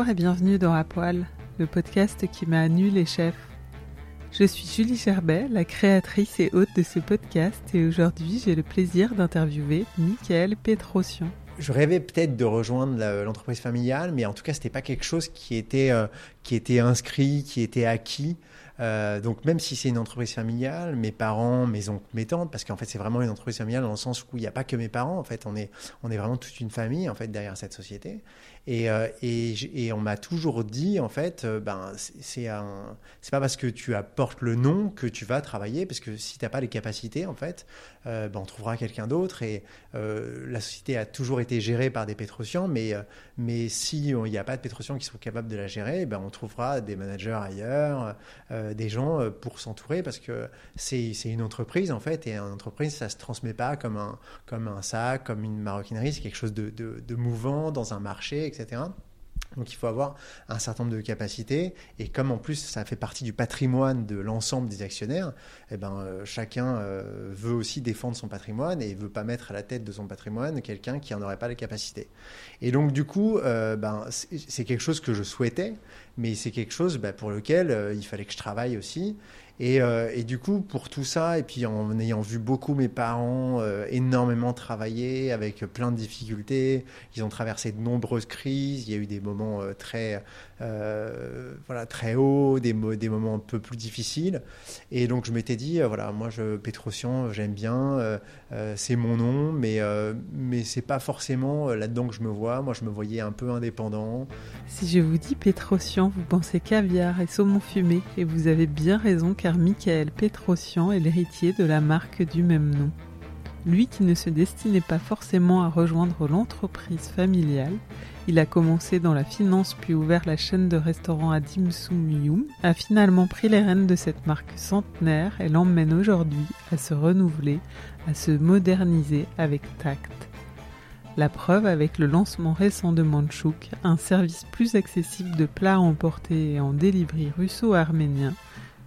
Bonjour et bienvenue dans À Poil, le podcast qui m'a nu les chefs. Je suis Julie Gerbet, la créatrice et hôte de ce podcast, et aujourd'hui j'ai le plaisir d'interviewer Michael Petrosian. Je rêvais peut-être de rejoindre l'entreprise familiale, mais en tout cas, c'était pas quelque chose qui était, euh, qui était inscrit, qui était acquis. Euh, donc même si c'est une entreprise familiale, mes parents, mes oncles, mes tantes, parce qu'en fait c'est vraiment une entreprise familiale dans le sens où il n'y a pas que mes parents, en fait on est, on est vraiment toute une famille en fait derrière cette société. Et, euh, et, on m'a toujours dit en fait, euh, ben c'est pas parce que tu apportes le nom que tu vas travailler, parce que si tu n'as pas les capacités en fait, ben, on trouvera quelqu'un d'autre. Et la société a toujours été gérée par des pétrociens, mais mais si il n'y a pas de pétrociens qui sont capables de la gérer, ben on trouvera des managers ailleurs euh, des gens euh, pour s'entourer parce que c'est une entreprise en fait et une entreprise ça se transmet pas comme un, comme un sac, comme une maroquinerie, c'est quelque chose de, de, mouvant dans un marché, Donc il faut avoir un certain nombre de capacités et comme en plus ça fait partie du patrimoine de l'ensemble des actionnaires, eh ben, euh, chacun veut aussi défendre son patrimoine et veut pas mettre à la tête de son patrimoine quelqu'un qui n'en aurait pas les capacités. Et donc du coup, ben, c'est quelque chose que je souhaitais, mais c'est quelque chose bah, pour lequel euh, il fallait que je travaille aussi. Et, euh, et, du coup, pour tout ça, et puis en ayant vu beaucoup mes parents euh, énormément travailler avec plein de difficultés, ils ont traversé de nombreuses crises, il y a eu des moments très, voilà, très hauts, des, des moments un peu plus difficiles. Et donc je m'étais dit, voilà, moi, je, Petrosian, j'aime bien, c'est mon nom, mais, mais c'est pas forcément là-dedans que je me vois. Moi, je me voyais un peu indépendant. Si je vous dis Petrosian, vous pensez caviar et saumon fumé, et vous avez bien raison car Michael Petrosian est l'héritier de la marque du même nom. Lui qui ne se destinait pas forcément à rejoindre l'entreprise familiale, il a commencé dans la finance puis ouvert la chaîne de restaurants à Dim a finalement pris les rênes de cette marque centenaire et l'emmène aujourd'hui à se renouveler, à se moderniser avec tact. La preuve avec le lancement récent de Manchouk, un service plus accessible de plats emportés et en délivrerie russo-arménien.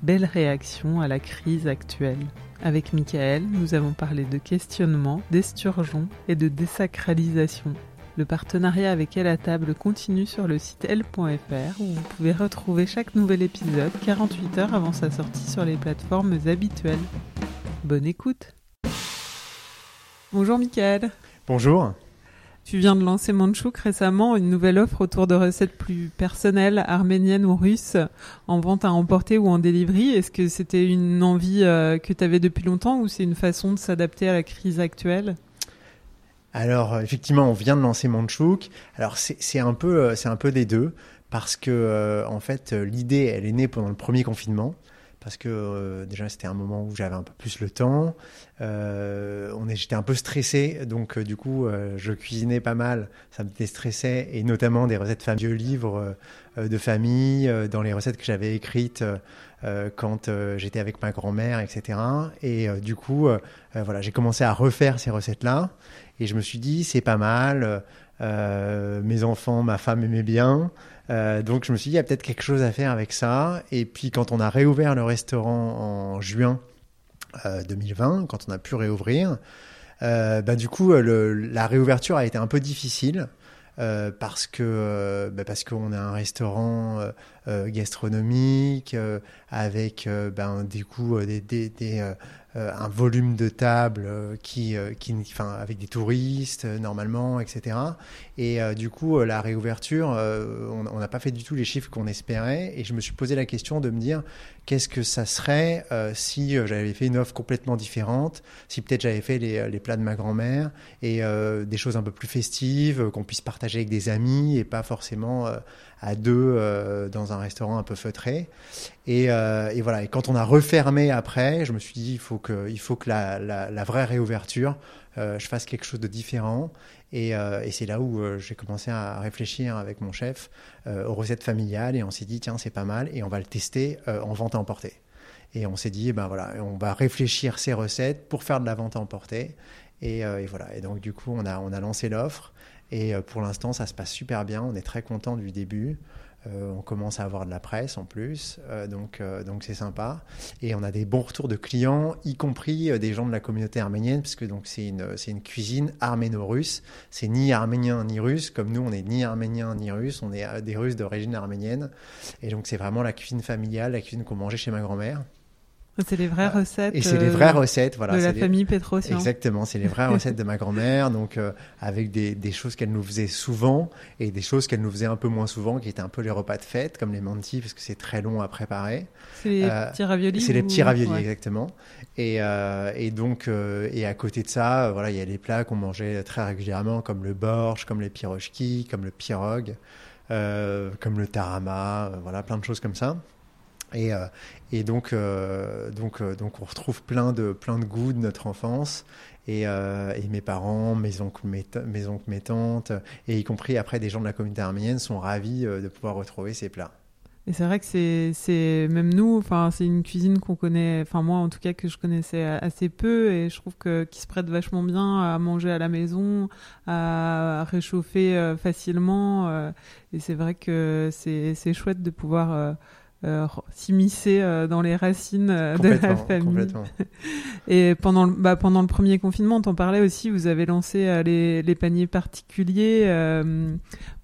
Belle réaction à la crise actuelle. Avec Michael, nous avons parlé de questionnement, d'esturgeon et de désacralisation. Le partenariat avec Elle à table continue sur le site L.fr où vous pouvez retrouver chaque nouvel épisode 48 heures avant sa sortie sur les plateformes habituelles. Bonne écoute Bonjour Michael Bonjour tu viens de lancer Manchouk récemment, une nouvelle offre autour de recettes plus personnelles, arméniennes ou russes, en vente à emporter ou en delivery. Est-ce que c'était une envie euh, que tu avais depuis longtemps ou c'est une façon de s'adapter à la crise actuelle? Alors effectivement, on vient de lancer Manchouk. Alors c'est un peu euh, un peu des deux parce que euh, en fait l'idée elle est née pendant le premier confinement parce que euh, déjà c'était un moment où j'avais un peu plus le temps. Euh, on j'étais un peu stressé, donc euh, du coup je cuisinais pas mal, ça me déstressait, et notamment des recettes familles, vieux livres de famille, dans les recettes que j'avais écrites quand j'étais avec ma grand-mère, etc. Et du coup, voilà, j'ai commencé à refaire ces recettes-là, et je me suis dit c'est pas mal. Mes enfants, ma femme aimaient bien. donc je me suis dit, il y a peut-être quelque chose à faire avec ça. Et puis quand on a réouvert le restaurant en juin 2020, quand on a pu réouvrir, bah, du coup, la réouverture a été un peu difficile. Euh, parce que euh, bah parce qu'on a un restaurant euh, gastronomique avec ben, des coûts des, euh, un volume de table euh, qui, euh, qui, enfin, avec des touristes normalement, etc. Et du coup, la réouverture, on n'a pas fait du tout les chiffres qu'on espérait. Et je me suis posé la question de me dire qu'est-ce que ça serait si j'avais fait une offre complètement différente, si peut-être j'avais fait les, les, plats de ma grand-mère et des choses un peu plus festives qu'on puisse partager avec des amis et pas forcément à deux euh, dans un restaurant un peu feutré. Et, euh, et, voilà. Et quand on a refermé après, je me suis dit il faut que, la, vraie réouverture, euh, je fasse quelque chose de différent. Et, c'est là où j'ai commencé à réfléchir avec mon chef aux recettes familiales. Et on s'est dit tiens c'est pas mal et on va le tester en vente à emporter. Et on s'est dit, ben voilà, on va réfléchir ces recettes pour faire de la vente à emporter. Et, voilà. Et donc, du coup, on a lancé l'offre. Et euh, pour l'instant, ça se passe super bien. On est très content du début. Euh, on commence à avoir de la presse en plus, euh, donc donc c'est sympa. Et on a des bons retours de clients, y compris des gens de la communauté arménienne, parce que donc c'est une c'est une cuisine arméno-russe. C'est ni arménien ni russe, comme nous on est ni arménien ni russe, on est des Russes d'origine arménienne. Et donc c'est vraiment la cuisine familiale, la cuisine qu'on mangeait chez ma grand-mère. C'est les vraies recettes. Et c'est les vraies recettes, voilà. De la famille Petrosian. Exactement, c'est les vraies recettes de ma grand-mère, donc euh, avec des, des choses qu'elle nous faisait souvent et des choses qu'elle nous faisait un peu moins souvent, qui étaient un peu les repas de fête, comme les mantis, parce que c'est très long à préparer. C'est les euh, petits raviolis. C'est les petits raviolis, exactement. Et, euh, et donc, et à côté de ça, voilà, il y a les plats qu'on mangeait très régulièrement, comme le borsch, comme les pirochki, comme le pirog, comme le tarama, voilà, plein de choses comme ça. Et, euh, et donc, euh, donc, euh, donc, on retrouve plein de, plein de goûts de notre enfance. Et, mes parents, mes oncles, mes, oncles, mes tantes, et y compris après des gens de la communauté arménienne, sont ravis de pouvoir retrouver ces plats. Et c'est vrai que c'est, même nous, c'est une cuisine qu'on connaît, enfin moi en tout cas que je connaissais assez peu et je trouve que qui se prête vachement bien à manger à la maison, à réchauffer facilement. et c'est vrai que c'est, c'est chouette de pouvoir euh, s'immiscer euh, dans les racines euh, de la famille. Et pendant le, bah, pendant le premier confinement, on t'en parlait aussi, vous avez lancé les, les, paniers particuliers.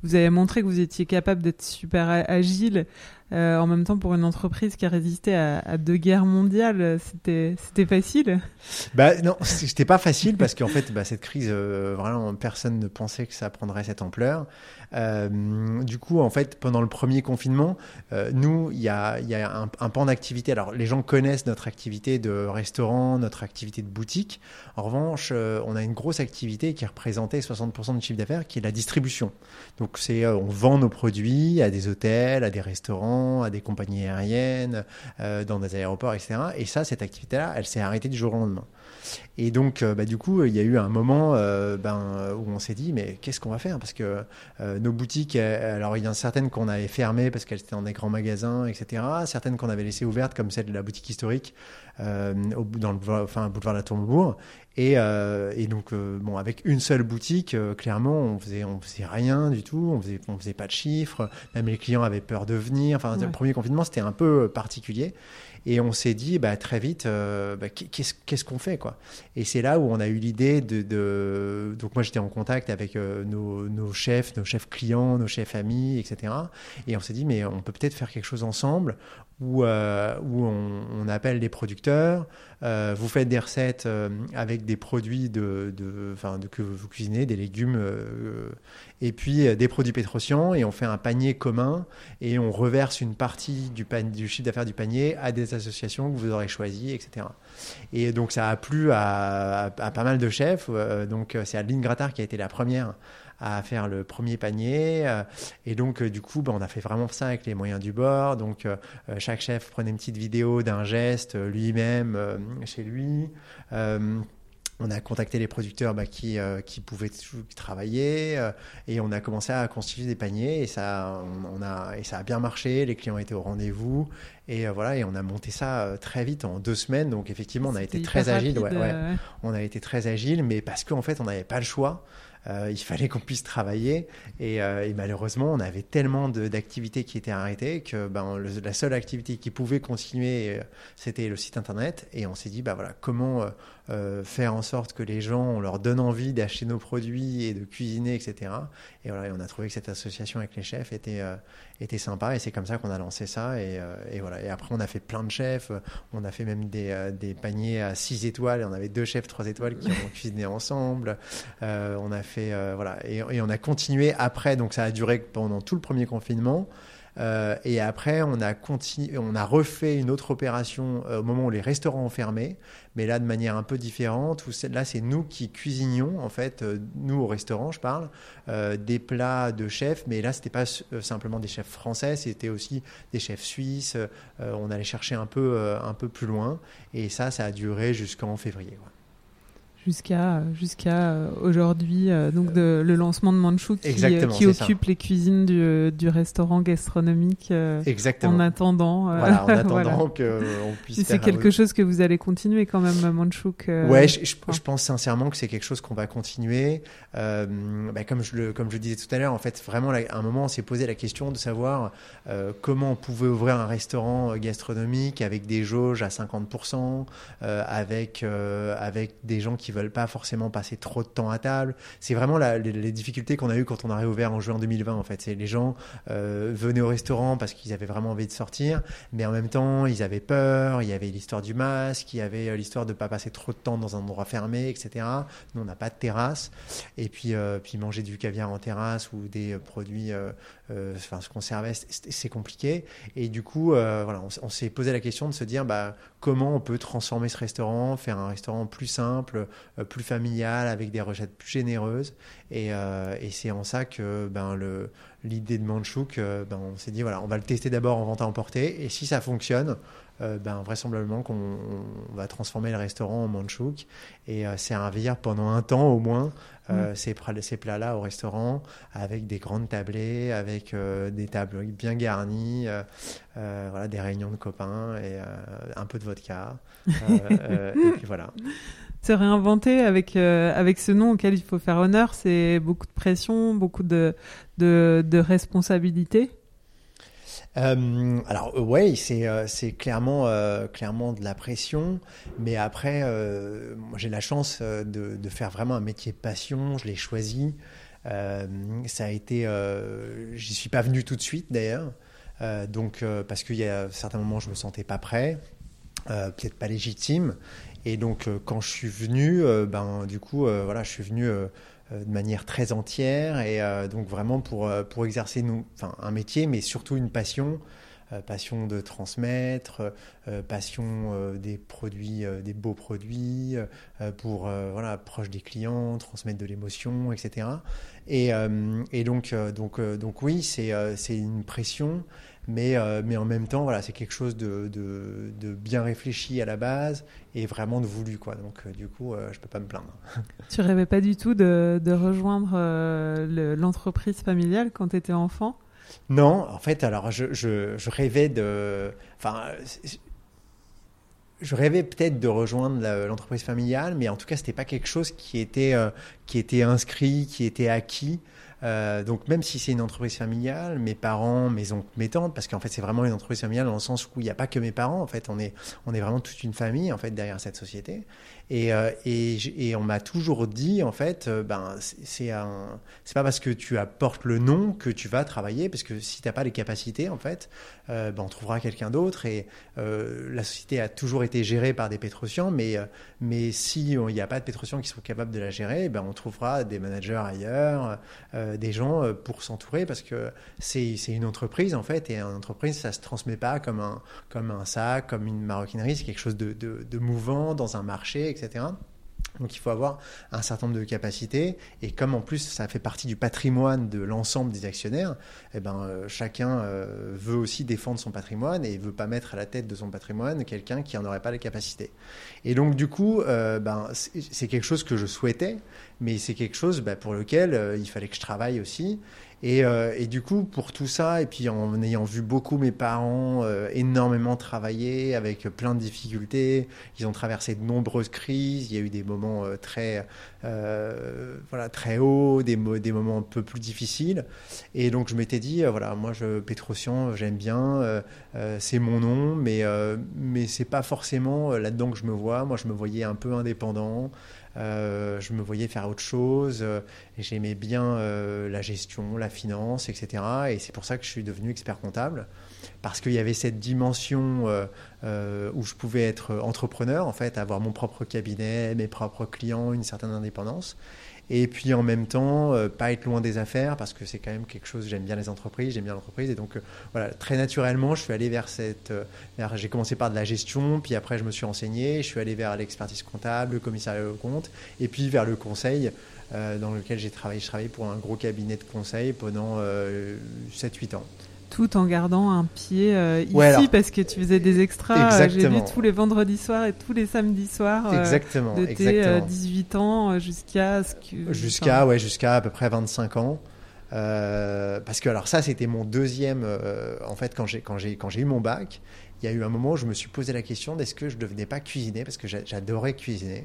Vous avez montré que vous étiez capable d'être super agile. en même temps, pour une entreprise qui a résisté à, deux guerres mondiales, c'était facile? Bah non, c'était pas facile parce qu'en fait, bah, cette crise, vraiment, personne ne pensait que ça prendrait cette ampleur. Euh, du coup, en fait, pendant le premier confinement, euh, nous, il y a, un, un pan d'activité. Alors, les gens connaissent notre activité de restaurant, notre activité de boutique. En revanche, euh, on a une grosse activité qui représentait 60% du chiffre d'affaires, qui est la distribution. Donc, c'est on vend nos produits à des hôtels, à des restaurants, à des compagnies aériennes, dans des aéroports, etc. Et ça, cette activité-là, elle s'est arrêtée du jour au lendemain. Et donc, bah, du coup, il y a eu un moment ben, où on s'est dit, mais qu'est-ce qu'on va faire? Parce que nos boutiques, euh, alors il y en a certaines qu'on avait fermées parce qu'elles étaient dans des grands magasins, etc. Certaines qu'on avait laissées ouvertes, comme celle de la boutique historique euh, au, dans le enfin, boulevard de la Tourmebourg. Et, euh, et donc, bon, avec une seule boutique, clairement, on faisait, on faisait rien du tout, on faisait, on faisait pas de chiffres, même les clients avaient peur de venir. Enfin, le premier confinement, c'était un peu particulier. Et on s'est dit bah, très vite, euh, bah, qu'est-ce qu'on fait quoi? Et c'est là où on a eu l'idée de, Donc moi j'étais en contact avec euh, nos, chefs, nos chefs clients, nos chefs amis, etc. Et on s'est dit mais on peut peut-être faire quelque chose ensemble où, euh, où on, on, appelle des producteurs, euh, vous faites des recettes euh, avec des produits de, de, de, que vous cuisinez, des légumes, euh, et puis des produits pétrocians, et on fait un panier commun, et on reverse une partie du, du chiffre d'affaires du panier à des associations que vous aurez choisies, etc. Et donc ça a plu à, à, pas mal de chefs, donc c'est Adeline Grattard qui a été la première à faire le premier panier. Euh, et donc, euh, du coup, bah, on a fait vraiment ça avec les moyens du bord. Donc, euh, chaque chef prenait une petite vidéo d'un geste lui-même chez lui. on a contacté les producteurs bah, qui, qui pouvaient travailler et on a commencé à constituer des paniers et ça, on, a, et ça a bien marché. Les clients étaient au rendez-vous et voilà, et on a monté ça très vite en deux semaines. Donc effectivement, on a été très agile. Ouais, ouais. On a été très agile, mais parce qu'en fait, on n'avait pas le choix. Il fallait qu'on puisse travailler. Et, et, malheureusement, on avait tellement d'activités qui étaient arrêtées que ben, la seule activité qui pouvait continuer, c'était le site internet. Et on s'est dit, bah voilà, comment euh, faire en sorte que les gens, on leur donne envie d'acheter nos produits et de cuisiner, etc. Et voilà, on a trouvé que cette association avec les chefs était, euh, était sympa et c'est comme ça qu'on a lancé ça. Et, euh, et, voilà. Et après, on a fait plein de chefs. On a fait même des, des paniers à 6 étoiles. Et on avait deux chefs 3 étoiles qui ont cuisiné ensemble. on a fait, voilà. Et, et, on a continué après. Donc ça a duré pendant tout le premier confinement. Euh, et après, on a, on a refait une autre opération euh, au moment où les restaurants ont fermé, mais là de manière un peu différente. Où là, c'est nous qui cuisinions, en fait, euh, nous au restaurant, je parle, des plats de chefs, mais là, c'était pas simplement des chefs français, c'était aussi des chefs suisses. on allait chercher un peu, un peu plus loin, et ça, ça a duré jusqu'en février jusqu'à jusqu'à euh, aujourd'hui euh, donc de, le lancement de Manchou qui, euh, qui occupe les cuisines du, du restaurant gastronomique Exactement. en attendant voilà, en attendant que on puisse c'est quelque chose que vous allez continuer quand même Manchouk ouais je, je, pense sincèrement que c'est quelque chose qu'on va continuer. Bah, comme je le comme je disais tout à l'heure en fait vraiment à un moment on s'est posé la question de savoir comment on pouvait ouvrir un restaurant gastronomique avec des jauges à 50% avec avec des gens qui veulent pas forcément passer trop de temps à table. C'est vraiment les, difficultés qu'on a eues quand on a réouvert en juin 2020 en fait. C'est les gens euh, venaient au restaurant parce qu'ils avaient vraiment envie de sortir, mais en même temps ils avaient peur. Il y avait l'histoire du masque, il y avait euh, l'histoire de pas passer trop de temps dans un endroit fermé, etc. Nous on n'a pas de terrasse et puis euh, puis manger du caviar en terrasse ou des produits, enfin ce qu'on servait, c'est compliqué. Et du coup voilà, on, s'est posé la question de se dire bah comment on peut transformer ce restaurant, faire un restaurant plus simple, euh, plus familial, avec des recettes plus généreuses. Et, euh, c'est en ça que ben, l'idée de Manchouk, euh, ben, on s'est dit, voilà, on va le tester d'abord en vente à emporter. Et si ça fonctionne, ben, vraisemblablement qu'on va transformer le restaurant en Manchouk et servir pendant un temps au moins euh, ces, ces plats-là au restaurant avec des grandes tablées, avec des tables bien garnies, voilà, des réunions de copains et un peu de vodka. et puis voilà se réinventer avec euh, avec ce nom auquel il faut faire honneur, c'est beaucoup de pression, beaucoup de de, de responsabilité. Euh, alors euh, ouais, c'est c'est clairement clairement de la pression, mais après moi j'ai la chance de, faire vraiment un métier passion, je l'ai choisi. ça a été, j'y suis pas venu tout de suite d'ailleurs, donc parce qu'il y a certains moments je me sentais pas prêt, peut-être pas légitime, et donc, euh, quand je suis venu, euh, ben, du coup, euh, voilà, je suis venu de manière très entière et donc vraiment pour, pour exercer un métier, mais surtout une passion. passion de transmettre, passion des produits, des beaux produits, pour voilà proche des clients, transmettre de l'émotion, etc. Et, et donc donc donc oui, c'est c'est une pression, mais, euh, mais en même temps, voilà, c'est quelque chose de, de, bien réfléchi à la base et vraiment de voulu. Quoi. Donc, euh, du coup, euh, je ne peux pas me plaindre. Tu rêvais pas du tout de, de rejoindre l'entreprise familiale quand tu étais enfant? Non, en fait, alors, je, je, je rêvais de. Enfin, je rêvais peut-être de rejoindre l'entreprise familiale, mais en tout cas, ce n'était pas quelque chose qui était, qui était inscrit, qui était acquis. Euh, donc même si c'est une entreprise familiale, mes parents, mes oncles, mes tantes, parce qu'en fait c'est vraiment une entreprise familiale dans le sens où il n'y a pas que mes parents, en fait on est, on est vraiment toute une famille en fait derrière cette société. Et, euh, et, et, on m'a toujours dit, en fait, euh, ben, c'est pas parce que tu apportes le nom que tu vas travailler, parce que si tu n'as pas les capacités, en fait, euh, ben, on trouvera quelqu'un d'autre. Et euh, la société a toujours été gérée par des pétrocians, mais, euh, mais si il n'y a pas de pétrocians qui sont capables de la gérer, ben, on trouvera des managers ailleurs, des gens pour s'entourer, parce que c'est, une entreprise, en fait, et une entreprise, ça se transmet pas comme un, comme un sac, comme une maroquinerie, c'est quelque chose de, de mouvant dans un marché, etc. Donc il faut avoir un certain nombre de capacités et comme en plus ça fait partie du patrimoine de l'ensemble des actionnaires, eh ben, euh, chacun euh, veut aussi défendre son patrimoine et veut pas mettre à la tête de son patrimoine quelqu'un qui n'en aurait pas les capacités. Et donc du coup, euh, ben, c'est quelque chose que je souhaitais, mais c'est quelque chose ben, pour lequel il fallait que je travaille aussi. Et, euh, et, du coup, pour tout ça, et puis en ayant vu beaucoup mes parents euh, énormément travailler avec plein de difficultés, ils ont traversé de nombreuses crises. Il y a eu des moments euh, très, euh, voilà, très hauts, des, des moments un peu plus difficiles. Et donc, je m'étais dit, voilà, moi, je, Petrosian, j'aime bien, c'est mon nom, mais, mais c'est pas forcément là-dedans que je me vois. Moi, je me voyais un peu indépendant. Euh, je me voyais faire autre chose. Euh, J'aimais bien euh, la gestion, la finance, etc. Et c'est pour ça que je suis devenu expert comptable. Parce qu'il y avait cette dimension où je pouvais être entrepreneur, en fait, avoir mon propre cabinet, mes propres clients, une certaine indépendance. Et puis en même temps, euh, pas être loin des affaires parce que c'est quand même quelque chose. J'aime bien les entreprises, j'aime bien l'entreprise. Et donc euh, voilà, très naturellement, je suis allé vers cette. Euh, j'ai commencé par de la gestion, puis après je me suis enseigné. Je suis allé vers l'expertise comptable, le commissariat au compte, et puis vers le conseil. dans lequel j'ai travaillé. Je travaillais pour un gros cabinet de conseil pendant 7-8 ans tout en gardant un pied euh, ici parce que tu faisais des extras. Euh, j'ai vu tous les vendredis soirs et tous les samedis soirs. Euh, exactement. De tes 18 ans jusqu'à ce que. Jusqu'à ouais, jusqu'à à peu près 25 ans. parce que alors ça c'était mon deuxième en fait quand j'ai quand j'ai quand j'ai eu mon bac il y a eu un moment où je me suis posé la question d'est-ce que je ne devenais pas cuisiner parce que j'adorais cuisiner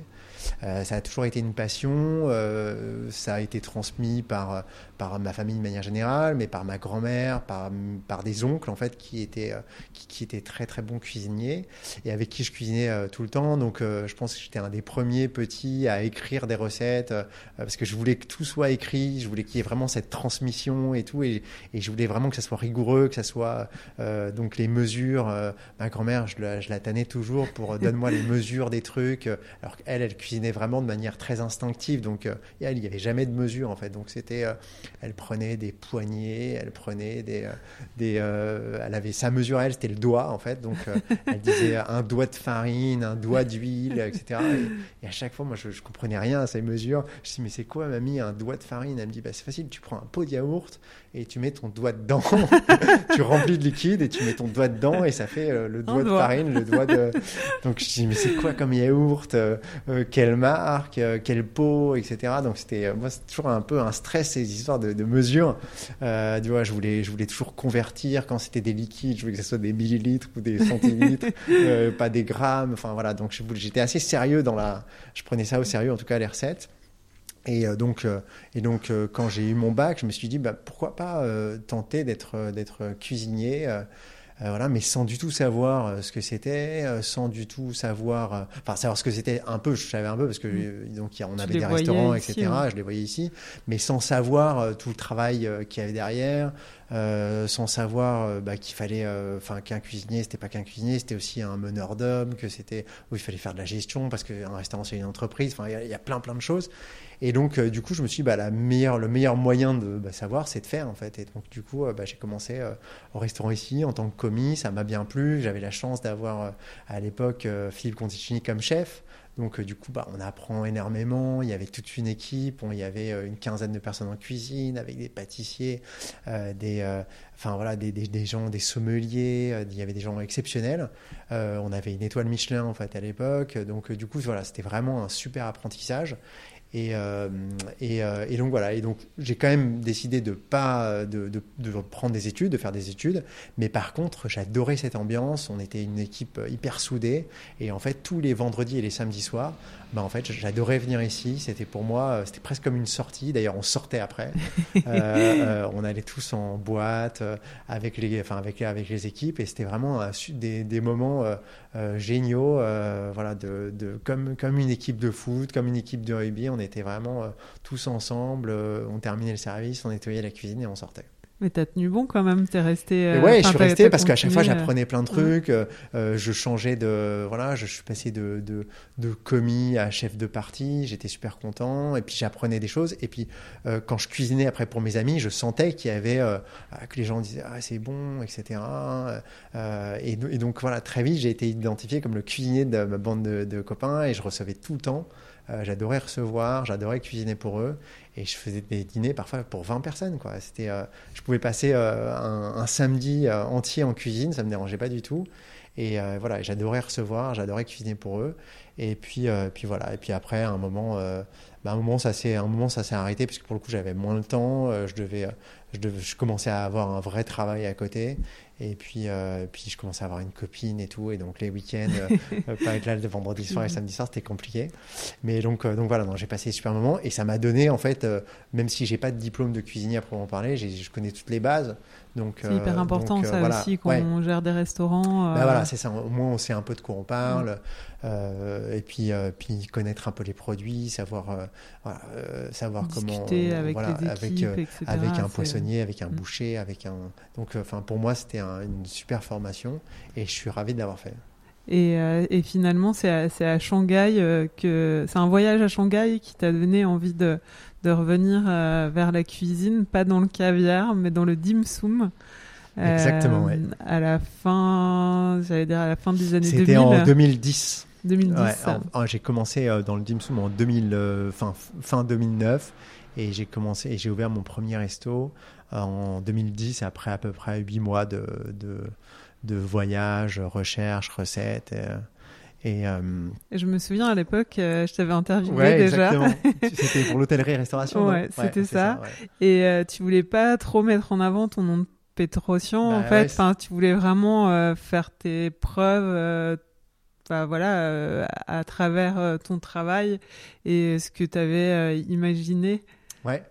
euh, ça a toujours été une passion. Euh, ça a été transmis par, par ma famille de manière générale, mais par ma grand-mère, par, par des oncles en fait qui étaient, euh, qui, étaient très très bons cuisiniers et avec qui je cuisinais tout le temps. Donc je pense que j'étais un des premiers petits à écrire des recettes parce que je voulais que tout soit écrit. Je voulais qu'il y ait vraiment cette transmission et tout. Et, et, je voulais vraiment que ça soit rigoureux, que ça soit donc les mesures. Ma grand-mère, je la, tannais toujours pour donne-moi les mesures des trucs. Alors qu'elle, elle cuisinait vraiment de manière très instinctive. Donc, euh, il n'y avait jamais de mesure, en fait. Donc, c'était, euh, elle prenait des poignées, elle prenait des, euh, des elle avait sa mesure, elle, c'était le doigt, en fait. Donc, elle disait un doigt de farine, un doigt d'huile, etc. Et, à chaque fois, moi, je, je comprenais rien à ces mesures. Je me dis, mais c'est quoi, mamie, un doigt de farine? Elle me dit, bah, c'est facile, tu prends un pot de yaourt et tu mets ton doigt dedans, tu remplis de liquide et tu mets ton doigt dedans et ça fait le doigt de farine, le doigt de. Donc je dis mais c'est quoi comme yaourt quelle marque, euh, quelle peau, etc. Donc c'était euh, moi c'est toujours un peu un stress ces histoires de, de mesures. Euh, tu vois, je voulais je voulais toujours convertir quand c'était des liquides, je voulais que ce soit des millilitres ou des centilitres, pas des grammes. Enfin voilà, donc j'étais assez sérieux dans la, je prenais ça au sérieux en tout cas les recettes. Et donc, et donc quand j'ai eu mon bac, je me suis dit bah, pourquoi pas tenter d'être d'être cuisinier. Euh, voilà, mais sans du tout savoir euh, ce que c'était, euh, sans du tout savoir, enfin savoir ce que c'était un peu, je savais un peu parce que mm. donc on avait des restaurants, etc. Je les voyais ici, mais sans savoir tout le travail qu'il y avait derrière, sans savoir bah, qu'il fallait, enfin qu'un cuisinier, c'était pas qu'un cuisinier, c'était aussi un meneur d'hommes, que c'était où il fallait faire de la gestion parce qu'un restaurant c'est une entreprise. Enfin, il y, a plein plein de choses. Et donc, euh, du coup, je me suis dit, bah, la meilleure, le meilleur moyen de bah, savoir, c'est de faire, en fait. Et donc, du coup, euh, bah, j'ai commencé euh, au restaurant ici en tant que commis. Ça m'a bien plu. J'avais la chance d'avoir, à l'époque, Philippe Conticini comme chef. Donc, du coup, bah, on apprend énormément. Il y avait toute une équipe. il y avait une quinzaine de personnes en cuisine avec des pâtissiers, des, enfin, voilà, des, gens, des sommeliers. il y avait des gens exceptionnels. on avait une étoile Michelin, en fait, à l'époque. Donc, du coup, voilà, c'était vraiment un super apprentissage. Et, euh, euh, et, donc voilà, et donc j'ai quand même décidé de pas de, de, de, prendre des études, de faire des études, mais par contre j'adorais cette ambiance. On était une équipe hyper soudée, et en fait tous les vendredis et les samedis soirs, bah, en fait, j'adorais venir ici. C'était pour moi, c'était presque comme une sortie. D'ailleurs, on sortait après. Euh, euh, on allait tous en boîte avec les, enfin avec avec les équipes, et c'était vraiment des, des, moments géniaux. voilà, de, de, comme comme une équipe de foot, comme une équipe de rugby. On était vraiment tous ensemble. on terminait le service, on nettoyait la cuisine et on sortait. Mais t'as tenu bon quand même, t'es resté. Euh, ouais, je suis resté parce qu'à chaque fois j'apprenais plein de trucs. Euh, euh, je changeais de, voilà, je suis passé de, de, de commis à chef de partie. J'étais super content et puis j'apprenais des choses. Et puis quand je cuisinais après pour mes amis, je sentais qu'il y avait que les gens disaient ah c'est bon, etc. Et, et, donc voilà, très vite j'ai été identifié comme le cuisinier de ma bande de, de copains et je recevais tout le temps. J'adorais recevoir, j'adorais cuisiner pour eux. Et je faisais des dîners parfois pour 20 personnes. Quoi. Euh, je pouvais passer euh, un, samedi euh, entier en cuisine, ça ne me dérangeait pas du tout. Et voilà, j'adorais recevoir, j'adorais cuisiner pour eux. Et puis, puis voilà. Et puis après, un moment, bah, un moment, ça s'est, un moment, ça s'est arrêté puisque pour le coup, j'avais moins le temps. je devais, je, je, commençais à avoir un vrai travail à côté. Et puis, euh, puis je commençais à avoir une copine et tout. Et donc les week-ends, euh, pas être là le vendredi soir et samedi soir, c'était compliqué. Mais donc, euh, donc voilà, j'ai passé des super moments. Et ça m'a donné, en fait, même si j'ai pas de diplôme de cuisinier à proprement parler, je connais toutes les bases. C'est hyper important donc, ça voilà. aussi quand ouais. on gère des restaurants. Ben voilà, c'est ça. Au moins on sait un peu de quoi on parle. Mmh. Euh, et puis, euh, puis connaître un peu les produits, savoir, euh, voilà, savoir Discuter comment, avec voilà, les équipes, avec, etc. avec un poissonnier, avec un boucher, avec un. Donc, enfin, pour moi, c'était un, une super formation et je suis ravi de l'avoir fait. Et, euh, et, finalement, c'est à, à, Shanghai euh, que c'est un voyage à Shanghai qui t'a donné envie de, de revenir euh, vers la cuisine, pas dans le caviar, mais dans le dim sum. Exactement, ouais. À la fin, j'allais dire à la fin des années 2000. C'était en 2010. 2010. Ouais, j'ai commencé dans le dim sum en 2000, fin, fin 2009 et j'ai commencé et j'ai ouvert mon premier resto en 2010 après à peu près 8 mois de, de de voyage, recherche, recettes. Et, et, euh... et, je me souviens à l'époque, euh, je t'avais interviewé ouais, déjà. c'était pour l'hôtellerie-restauration. Ouais, c'était ça. ça ouais. Et euh, tu voulais pas trop mettre en avant ton nom de Pétrosian, bah, en fait. Enfin, tu voulais vraiment euh, faire tes preuves. Enfin, voilà, à travers ton travail et ce que tu avais imaginé. Ouais.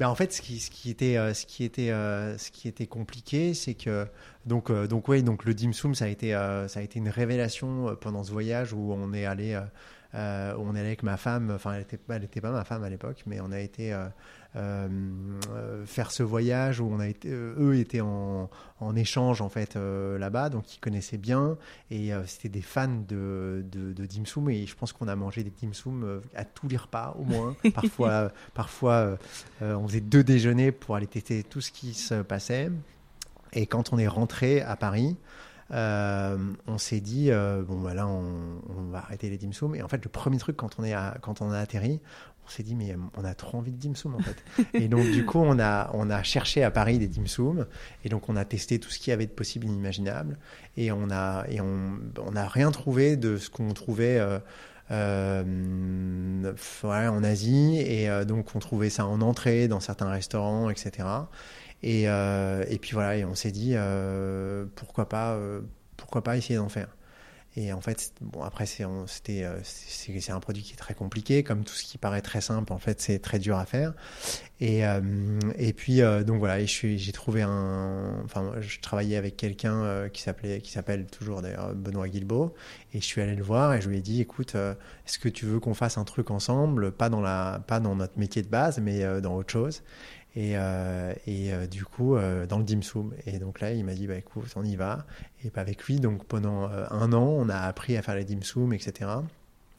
Ben en fait, ce qui, était, euh, ce qui était, euh, ce qui était compliqué, c'est que donc, euh, donc donc le dim sum, ça a été, ça a été une révélation pendant ce voyage où on est allé, euh, où on est allé avec ma femme. Enfin, elle était, elle était pas ma femme à l'époque, mais on a été euh, faire ce voyage où on a été, eux étaient en, en échange en fait là-bas, donc ils connaissaient bien et c'était des fans de, de, de dim sum et je pense qu'on a mangé des dim sum à tous les repas au moins. parfois, parfois on faisait deux déjeuners pour aller tester tout ce qui se passait. Et quand on est rentré à Paris, euh, on s'est dit euh, bon voilà on, on, va arrêter les dim sum. Et en fait le premier truc quand on est à, quand on a atterri on s'est dit mais on a trop envie de dim sum en fait. Et donc du coup on a on a cherché à Paris des dim sum. Et donc on a testé tout ce qu'il y avait de possible et inimaginable. Et on a et on on n'a rien trouvé de ce qu'on trouvait euh, euh, ouais, en Asie. Et euh, donc on trouvait ça en entrée dans certains restaurants etc et, euh, et puis voilà, et on s'est dit euh, pourquoi pas, euh, pourquoi pas essayer d'en faire. Et en fait, bon après c'est un produit qui est très compliqué, comme tout ce qui paraît très simple, en fait c'est très dur à faire. Et et puis donc voilà, j'ai trouvé un, enfin je travaillais avec quelqu'un euh, qui s'appelle toujours d'ailleurs Benoît Guilbeault, et je suis allé le voir et je lui ai dit écoute, est-ce que tu veux qu'on fasse un truc ensemble, pas dans la pas dans notre métier de base, mais dans autre chose et, euh, et euh, du coup euh, dans le dim sum et donc là il m'a dit bah écoute on y va et avec lui donc pendant un an on a appris à faire les dim sum etc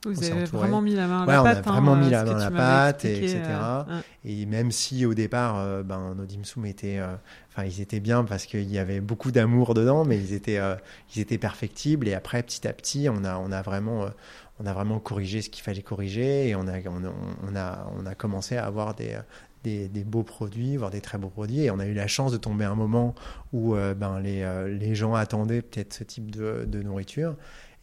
vous on avez vraiment mis la main à ouais, la pâte. On a vraiment hein, mis la main à la pâte, etc. Euh, hein. Et même si au départ, euh, ben, nos dim sum étaient, euh, enfin, ils étaient bien parce qu'il y avait beaucoup d'amour dedans, mais ils étaient, ils étaient perfectibles. Et après, petit à petit, on a, on a vraiment, on a vraiment corrigé ce qu'il fallait corriger et on a, on, on, a, on a commencé à avoir des, des, des, beaux produits, voire des très beaux produits. Et on a eu la chance de tomber à un moment où euh, ben, les, euh, les gens attendaient peut-être ce type de, de nourriture.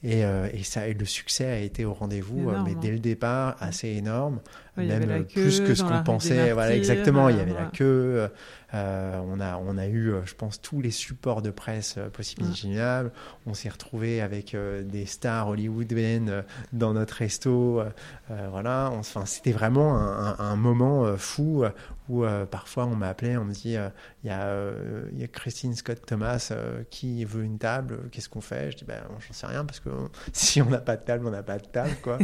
Et, euh, et, ça, et le succès a été au rendez-vous, mais dès le départ, assez énorme, même plus que ce qu'on pensait. Voilà, exactement, il y avait la queue. Euh, on, a, on a eu, je pense, tous les supports de presse possibles et imaginables. On s'est retrouvé avec euh, des stars hollywoodiennes dans notre resto. Euh, voilà, enfin, c'était vraiment un, un, un moment fou où parfois on m'a appelé, on me dit il y, a, y a Christine Scott Thomas qui veut une table, qu'est-ce qu'on fait? Je dis ben, j'en sais rien parce que si on n'a pas de table, on n'a pas de table. quoi.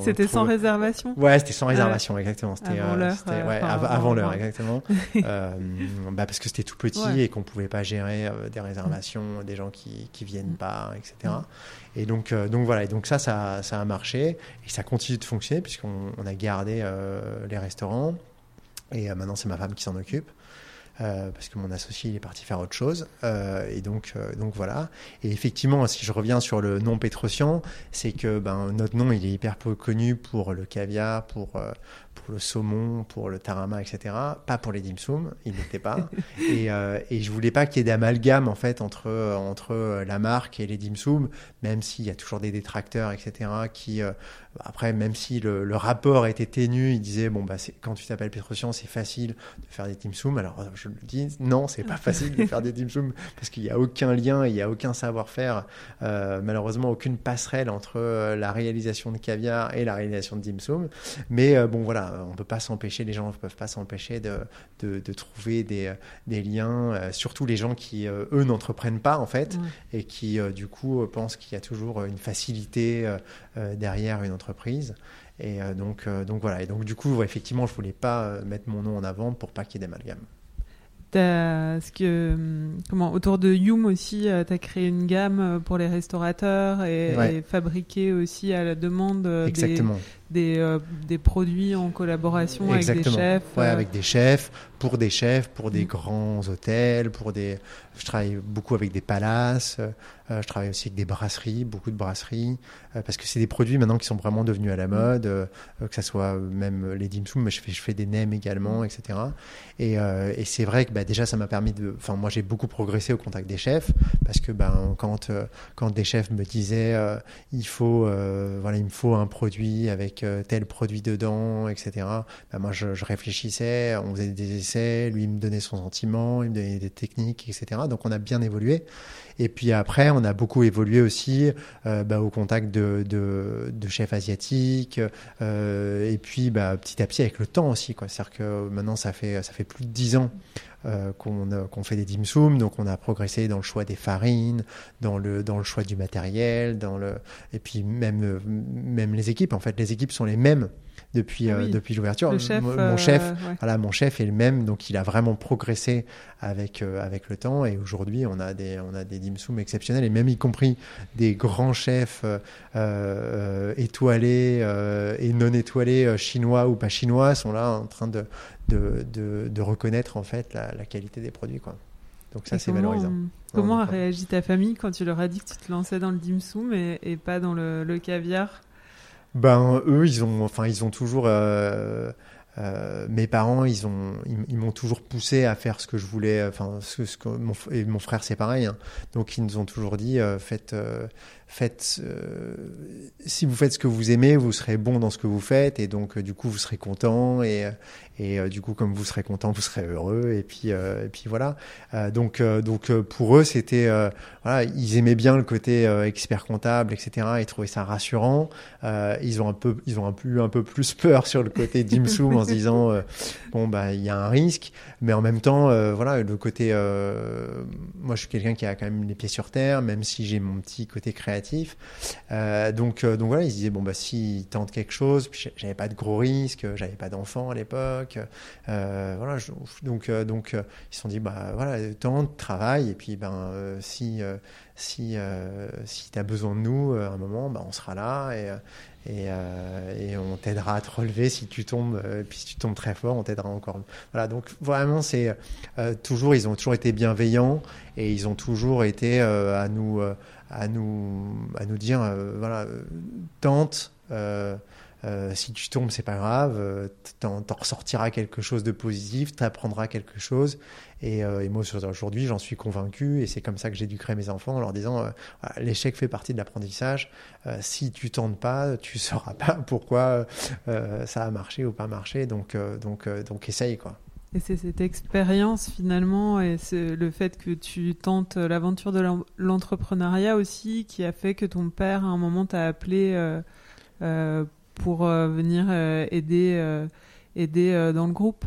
C'était sans réservation? Ouais, c'était sans réservation, exactement. C'était avant l'heure. Euh, ouais, av avant l'heure, exactement. euh, bah parce que c'était tout petit ouais. et qu'on pouvait pas gérer euh, des réservations, mm. des gens qui qui viennent pas, etc. Mm. Et donc euh, donc voilà, et donc ça, ça ça a marché et ça continue de fonctionner puisqu'on on a gardé euh, les restaurants et euh, maintenant c'est ma femme qui s'en occupe. Euh, parce que mon associé il est parti faire autre chose. Euh, et donc euh, donc voilà. Et effectivement si je reviens sur le nom Pétrosian c'est que ben notre nom il est hyper peu connu pour le caviar pour pour le saumon, pour le tarama, etc. Pas pour les dim sum, il n'était pas. et, euh, et je voulais pas qu'il y ait d'amalgame en fait entre entre la marque et les dim sum, même s'il y a toujours des détracteurs, etc. Qui euh, après, même si le, le, rapport était ténu, il disait bon bah quand tu t'appelles Petrosian, c'est facile de faire des dim sum. Alors je le dis, non, c'est pas facile de faire des dim sum parce qu'il n'y a aucun lien, il n'y a aucun savoir-faire, euh, malheureusement aucune passerelle entre la réalisation de caviar et la réalisation de dim sum. Mais bon voilà, euh, on peut pas s'empêcher, les gens ne peuvent pas s'empêcher de, de, trouver des, des liens, euh, surtout les gens qui, euh, eux, n'entreprennent pas, en fait, et qui, du coup, pensent qu'il y a toujours une facilité derrière une entreprise. Et donc, donc voilà. Et donc, du coup, effectivement, je voulais pas mettre mon nom en avant pour pas qu'il y ait d'amalgame. Ce que, hum, comment, autour de Youm aussi, tu as créé une gamme pour les restaurateurs et, fabriqué aussi à la demande Exactement. Des, des, des, produits en collaboration avec des chefs. Ouais, avec des chefs, pour des chefs, pour des grands hôtels, pour des. Je travaille beaucoup avec des palaces. Euh, je travaille aussi avec des brasseries, beaucoup de brasseries, euh, parce que c'est des produits maintenant qui sont vraiment devenus à la mm. mode, euh, que ça soit même les dim sum, mais je fais, je fais des nems également, etc. Et, et c'est vrai que bah, déjà ça m'a permis de. Enfin, moi j'ai beaucoup progressé au contact des chefs, parce que ben quand quand des chefs me disaient il faut voilà il me faut un produit avec tel produit dedans, etc. Ben, moi je, réfléchissais, on faisait des essais, lui il me donnait son sentiment, il me donnait des techniques, etc. Donc on a bien évolué. Et puis après, on a beaucoup évolué aussi euh, bah, au contact de, de, chefs asiatiques. Euh, et puis bah, petit à petit avec le temps aussi. C'est-à-dire que maintenant, ça fait, ça fait plus de dix ans euh, qu'on fait des dim sum, donc on a progressé dans le choix des farines, dans le, dans le choix du matériel, dans le, et puis même, même les équipes. En fait, les équipes sont les mêmes depuis, ah euh, depuis l'ouverture. mon, chef, euh, voilà, mon chef est le même, donc il a vraiment progressé avec, euh, avec le temps. Et aujourd'hui, on a des, on a des dim sum exceptionnels, et même y compris des grands chefs étoilés et non étoilés, chinois ou pas chinois, sont là en train de, de, de, reconnaître en fait la, la, qualité des produits. Quoi. Donc ça, c'est valorisant. Comment a réagi ta famille quand tu leur as dit que tu te lançais dans le dim sum et, et pas dans le, le caviar? Ben eux, ils ont, enfin, ils ont toujours. Euh, euh, mes parents, ils ont, ils, m'ont toujours poussé à faire ce que je voulais. Enfin, ce, ce que mon, et mon frère, c'est pareil. Hein. Donc, ils nous ont toujours dit, euh, faites, euh, faites, euh, si vous faites ce que vous aimez, vous serez bon dans ce que vous faites, et donc euh, du coup vous serez content, et, et euh, du coup comme vous serez content, vous serez heureux, et puis et puis voilà. donc donc pour eux c'était voilà, ils aimaient bien le côté expert comptable, etc. Ils trouvaient ça rassurant. ils ont un peu ils ont un peu un peu plus peur sur le côté dimsum en se disant bon bah il y a un risque, mais en même temps voilà le côté moi je suis quelqu'un qui a quand même les pieds sur terre, même si j'ai mon petit côté créatif euh, donc, euh, donc voilà, ils se disaient bon bah s'ils tentent quelque chose, j'avais pas de gros risques, j'avais pas d'enfants à l'époque, euh, voilà, donc donc ils se sont dit bah voilà tente, travaille et puis ben si si si tu as besoin de nous à un moment, bah, on sera là et et, on t'aidera à te relever si tu tombes puis si tu tombes très fort on t'aidera encore. Voilà donc vraiment c'est toujours ils ont toujours été bienveillants et ils ont toujours été à nous à nous, à nous dire euh, voilà, tente. Euh, euh, si tu tombes, c'est pas grave, t'en, ressortiras quelque chose de positif, t'apprendras quelque chose. Et, et moi, aujourd'hui, j'en suis convaincu, et c'est comme ça que j'éduquerai mes enfants en leur disant l'échec fait partie de l'apprentissage. si tu tentes pas, tu sauras pas pourquoi ça a marché ou pas marché. Donc, donc, donc, essaye quoi. Et c'est cette expérience finalement et c'est le fait que tu tentes l'aventure de l'entrepreneuriat aussi qui a fait que ton père à un moment t'a appelé euh, euh, pour euh, venir aider, aider dans le groupe?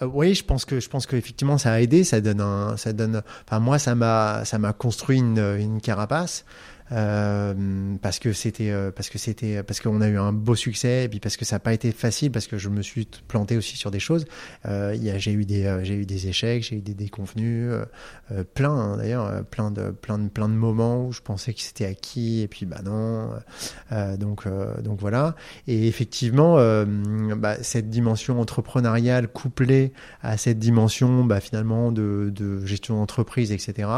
Oui, je pense que je pense qu'effectivement ça a aidé, ça donne un, ça donne. Enfin moi ça m'a ça m'a construit une, une carapace. Euh, parce que c'était euh, parce que c'était parce qu'on a eu un beau succès et puis parce que ça n'a pas été facile parce que je me suis planté aussi sur des choses. Euh, j'ai eu des j'ai eu des échecs, j'ai eu des déconvenus, plein hein, d'ailleurs, plein de plein de plein de moments où je pensais que c'était acquis et puis bah non. donc donc voilà. Et effectivement, bah, cette dimension entrepreneuriale couplée à cette dimension bah, finalement de, de gestion d'entreprise, etc.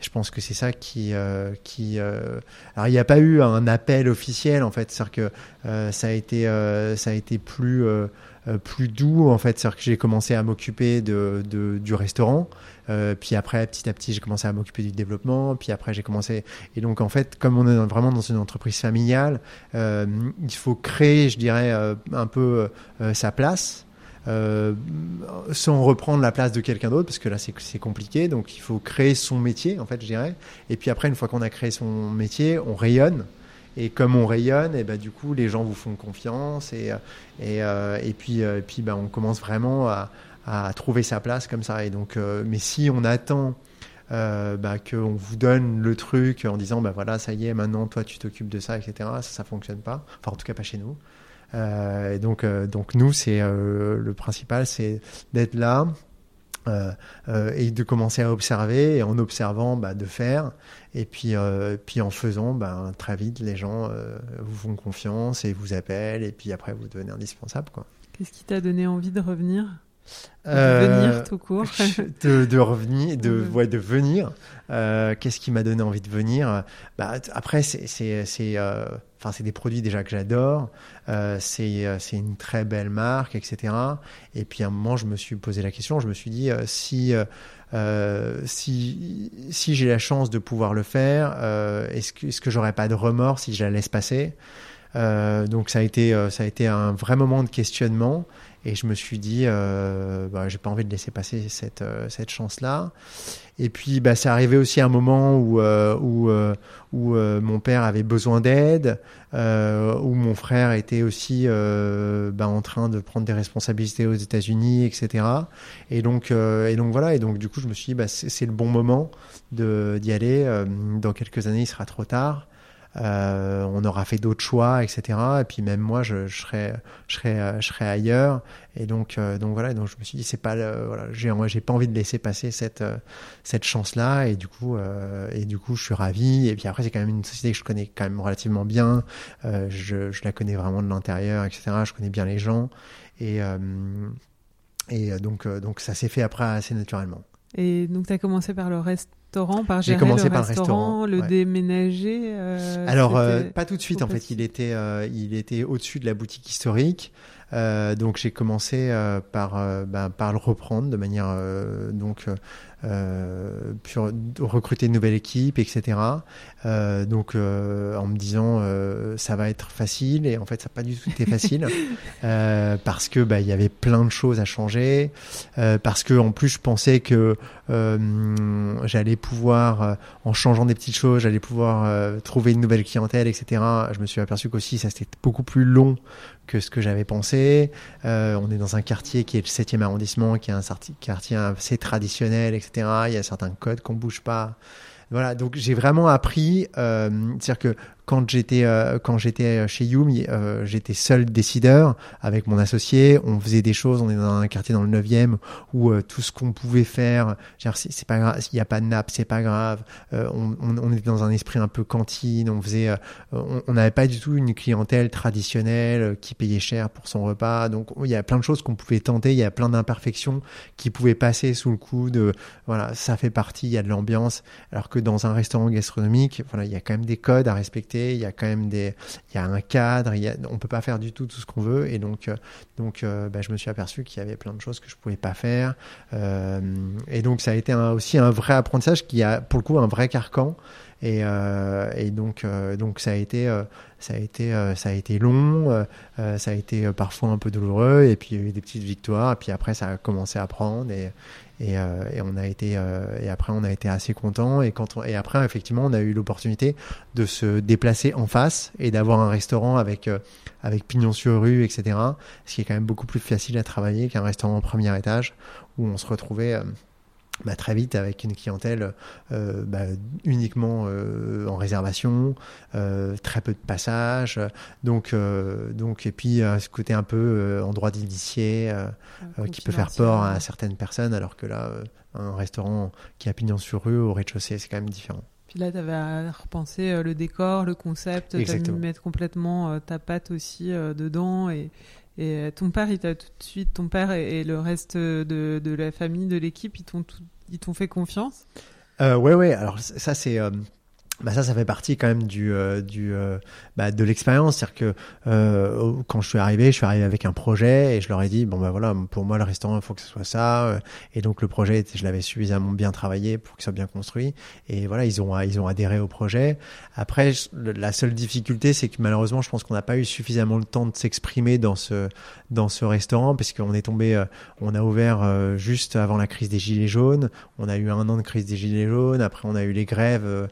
Je pense que c'est ça qui qui alors il n'y a pas eu un appel officiel en fait, c'est-à-dire que ça a été ça a été plus plus doux en fait, c'est-à-dire que j'ai commencé à m'occuper de, du restaurant. Euh, puis après, petit à petit, j'ai commencé à m'occuper du développement. Puis après, j'ai commencé. Et donc, en fait, comme on est vraiment dans une entreprise familiale, euh, il faut créer, je dirais, euh, un peu sa place. Sans reprendre la place de quelqu'un d'autre parce que là c'est compliqué donc il faut créer son métier en fait je dirais et puis après une fois qu'on a créé son métier on rayonne et comme on rayonne, et ben, du coup, les gens vous font confiance. Et, et, et puis, et puis ben, on commence vraiment à, trouver sa place comme ça. Et donc, euh, mais si on attend euh, bah, qu'on vous donne le truc en disant bah voilà ça y est maintenant toi tu t'occupes de ça etc ça ça fonctionne pas enfin en tout cas pas chez nous euh, et donc euh, donc nous c'est euh, le principal c'est d'être là et de commencer à observer et en observant bah, de faire et puis puis en faisant bah, très vite les gens vous font confiance et vous appellent et puis après vous devenez indispensable quoi qu'est-ce qui t'a donné envie de revenir? Euh, de venir tout court. de, de, revenir, de, ouais, de venir. Euh, Qu'est-ce qui m'a donné envie de venir? Bah, Après, c'est euh, enfin, c'est des produits déjà que j'adore. Euh, c'est une très belle marque, etc. Et puis à un moment, je me suis posé la question. Je me suis dit si si si j'ai la chance de pouvoir le faire, est-ce que est-ce que j'aurais pas de remords si je la laisse passer? Donc ça a été ça a été un vrai moment de questionnement. Et je me suis dit, euh, bah, j'ai pas envie de laisser passer cette, euh, cette chance-là. Et puis, bah, c'est arrivé aussi un moment où, euh, où, euh, mon père avait besoin d'aide, où mon frère était aussi bah, en train de prendre des responsabilités aux États-Unis, etc. Et donc, et donc voilà. Et donc, du coup, je me suis dit, bah, c'est le bon moment d'y aller. dans quelques années, il sera trop tard. Euh, on aura fait d'autres choix, etc. Et puis même moi, je, je serais, je serais, je ailleurs. Et donc, euh, donc voilà. Donc je me suis dit, c'est pas, voilà, j'ai, j'ai pas envie de laisser passer cette, euh, cette chance-là. Et du coup, et du coup, je suis ravi. Et puis après, c'est quand même une société que je connais quand même relativement bien. je, je la connais vraiment de l'intérieur, etc. Je connais bien les gens. Et, et donc, donc ça s'est fait après assez naturellement. Et donc, tu as commencé par le reste par J'ai commencé par le restaurant, le déménager. Euh, Alors euh, pas tout de suite en fait. Il était, euh, il était au-dessus de la boutique historique. Donc j'ai commencé par, ben, par le reprendre de manière donc recruter une nouvelle équipe, etc. donc en me disant ça va être facile et en fait ça n'a pas du tout été facile parce que bah, il y avait plein de choses à changer parce que en plus je pensais que j'allais pouvoir en changeant des petites choses j'allais pouvoir trouver une nouvelle clientèle, etc. Je me suis aperçu qu'aussi ça c'était beaucoup plus long que ce que j'avais pensé. Euh, on est dans un quartier qui est le 7e arrondissement, qui est un quartier assez traditionnel, etc. Il y a certains codes qu'on bouge pas. Voilà, donc j'ai vraiment appris, euh, c'est-à-dire que quand j'étais euh, quand j'étais chez Yum, euh, j'étais seul décideur avec mon associé. On faisait des choses. On est dans un quartier dans le 9e où euh, tout ce qu'on pouvait faire, c'est pas grave. S'il n'y a pas de nappe, c'est pas grave. On, était dans un esprit un peu cantine. On faisait, on n'avait pas du tout une clientèle traditionnelle qui payait cher pour son repas. Donc il y a plein de choses qu'on pouvait tenter. Il y a plein d'imperfections qui pouvaient passer sous le coup de voilà, ça fait partie. Il y a de l'ambiance. Alors que dans un restaurant gastronomique, il y a quand même des codes à respecter il y a quand même des, il y a un cadre, il y on peut pas faire du tout tout ce qu'on veut, et donc, euh, donc, euh, bah, je me suis aperçu qu'il y avait plein de choses que je pouvais pas faire, euh, et donc ça a été aussi un vrai apprentissage qui a pour le coup un vrai carcan, et, et donc, donc ça a été, ça a été, ça a été long, ça a été parfois un peu douloureux, et puis il y a eu des petites victoires, et puis après ça a commencé à prendre, et, euh, et, on a été euh, et après on a été assez content et quand on, et après effectivement on a eu l'opportunité de se déplacer en face et d'avoir un restaurant avec euh, avec pignon sur rue etc ce qui est quand même beaucoup plus facile à travailler qu'un restaurant au premier étage où on se retrouvait bah, très vite avec une clientèle euh, bah, uniquement euh, en réservation, euh, très peu de passages, donc donc et puis ce côté un peu endroit d'initié qui peut faire peur à certaines personnes, alors que là un restaurant qui a pignon sur rue au rez-de-chaussée c'est quand même différent. Puis là, tu avais à repenser le décor, le concept, tu as mettre complètement ta patte aussi dedans et, et euh, ton père, il t'a tout de suite, ton père et, le reste de, de, la famille, de l'équipe, ils t'ont fait confiance? Euh, Ouais, ouais. Alors ça, c'est euh, bah ça, ça fait partie quand même du, euh, du euh, bah, de l'expérience. C'est-à-dire que euh, quand je suis arrivé, je suis arrivé avec un projet et je leur ai dit bon bah voilà, pour moi le restaurant il faut que ce soit ça. Et donc le projet, je l'avais suffisamment bien travaillé pour qu'il soit bien construit. Et voilà, ils ont ils ont adhéré au projet. Après, la seule difficulté, c'est que malheureusement, je pense qu'on n'a pas eu suffisamment le temps de s'exprimer dans ce dans ce restaurant parce qu'on est tombé, on a ouvert juste avant la crise des gilets jaunes. On a eu un an de crise des gilets jaunes. Après, on a eu les grèves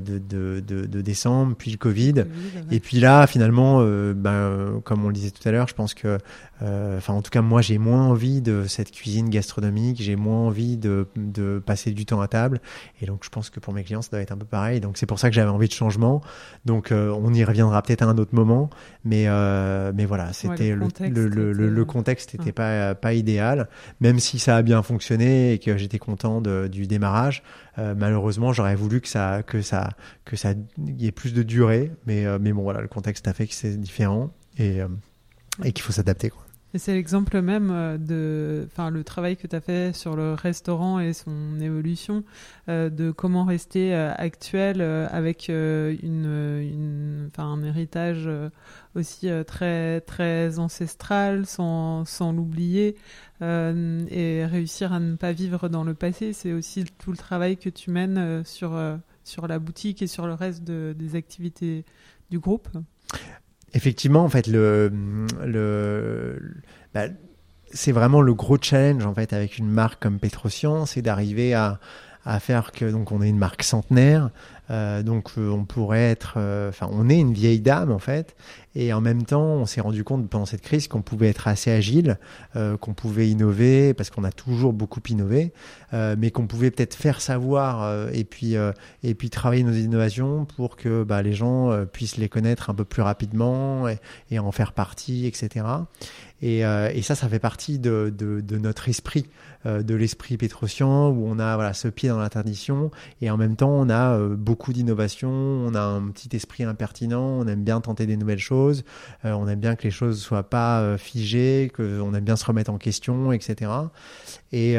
de, de, de, décembre, puis le Covid. Et puis là, finalement, euh, ben, comme on le disait tout à l'heure, je pense que, euh, enfin, en tout cas, moi, j'ai moins envie de cette cuisine gastronomique, j'ai moins envie de, de passer du temps à table. Et donc, je pense que pour mes clients, ça doit être un peu pareil. Donc, c'est pour ça que j'avais envie de changement. Donc, euh, on y reviendra peut-être à un autre moment. Mais, mais voilà, c'était le, le, le, le, contexte n'était pas, pas idéal, même si ça a bien fonctionné et que j'étais content de, du démarrage. Euh, malheureusement, j'aurais voulu que ça, que ça, que ça y ait plus de durée, mais, euh, mais bon, voilà, le contexte a fait que c'est différent et, euh, et qu'il faut s'adapter. C'est l'exemple même de, enfin, le travail que tu as fait sur le restaurant et son évolution, de comment rester actuel avec une, enfin, un héritage aussi très, très ancestral, sans, sans l'oublier, euh, et réussir à ne pas vivre dans le passé, c'est aussi tout le travail que tu mènes euh, sur, euh, sur la boutique et sur le reste des activités du groupe. Effectivement, en fait, le, le, bah, c'est vraiment le gros challenge en fait avec une marque comme Petrosian, c'est d'arriver à, à faire que donc on est une marque centenaire, euh, donc euh, on pourrait être, euh, enfin on est une vieille dame en fait, et en même temps on s'est rendu compte pendant cette crise qu'on pouvait être assez agile, qu'on pouvait innover parce qu'on a toujours beaucoup innové, mais qu'on pouvait peut-être faire savoir et puis et puis travailler nos innovations pour que bah, les gens puissent les connaître un peu plus rapidement et, et en faire partie, etc. Et, et, ça, ça fait partie de, de, de notre esprit, de l'esprit pétrocian, où on a voilà ce pied dans la tradition et en même temps on a beaucoup beaucoup d'innovation, on a un petit esprit impertinent, on aime bien tenter des nouvelles choses, euh, on aime bien que les choses soient pas euh, figées, qu'on aime bien se remettre en question, etc. Et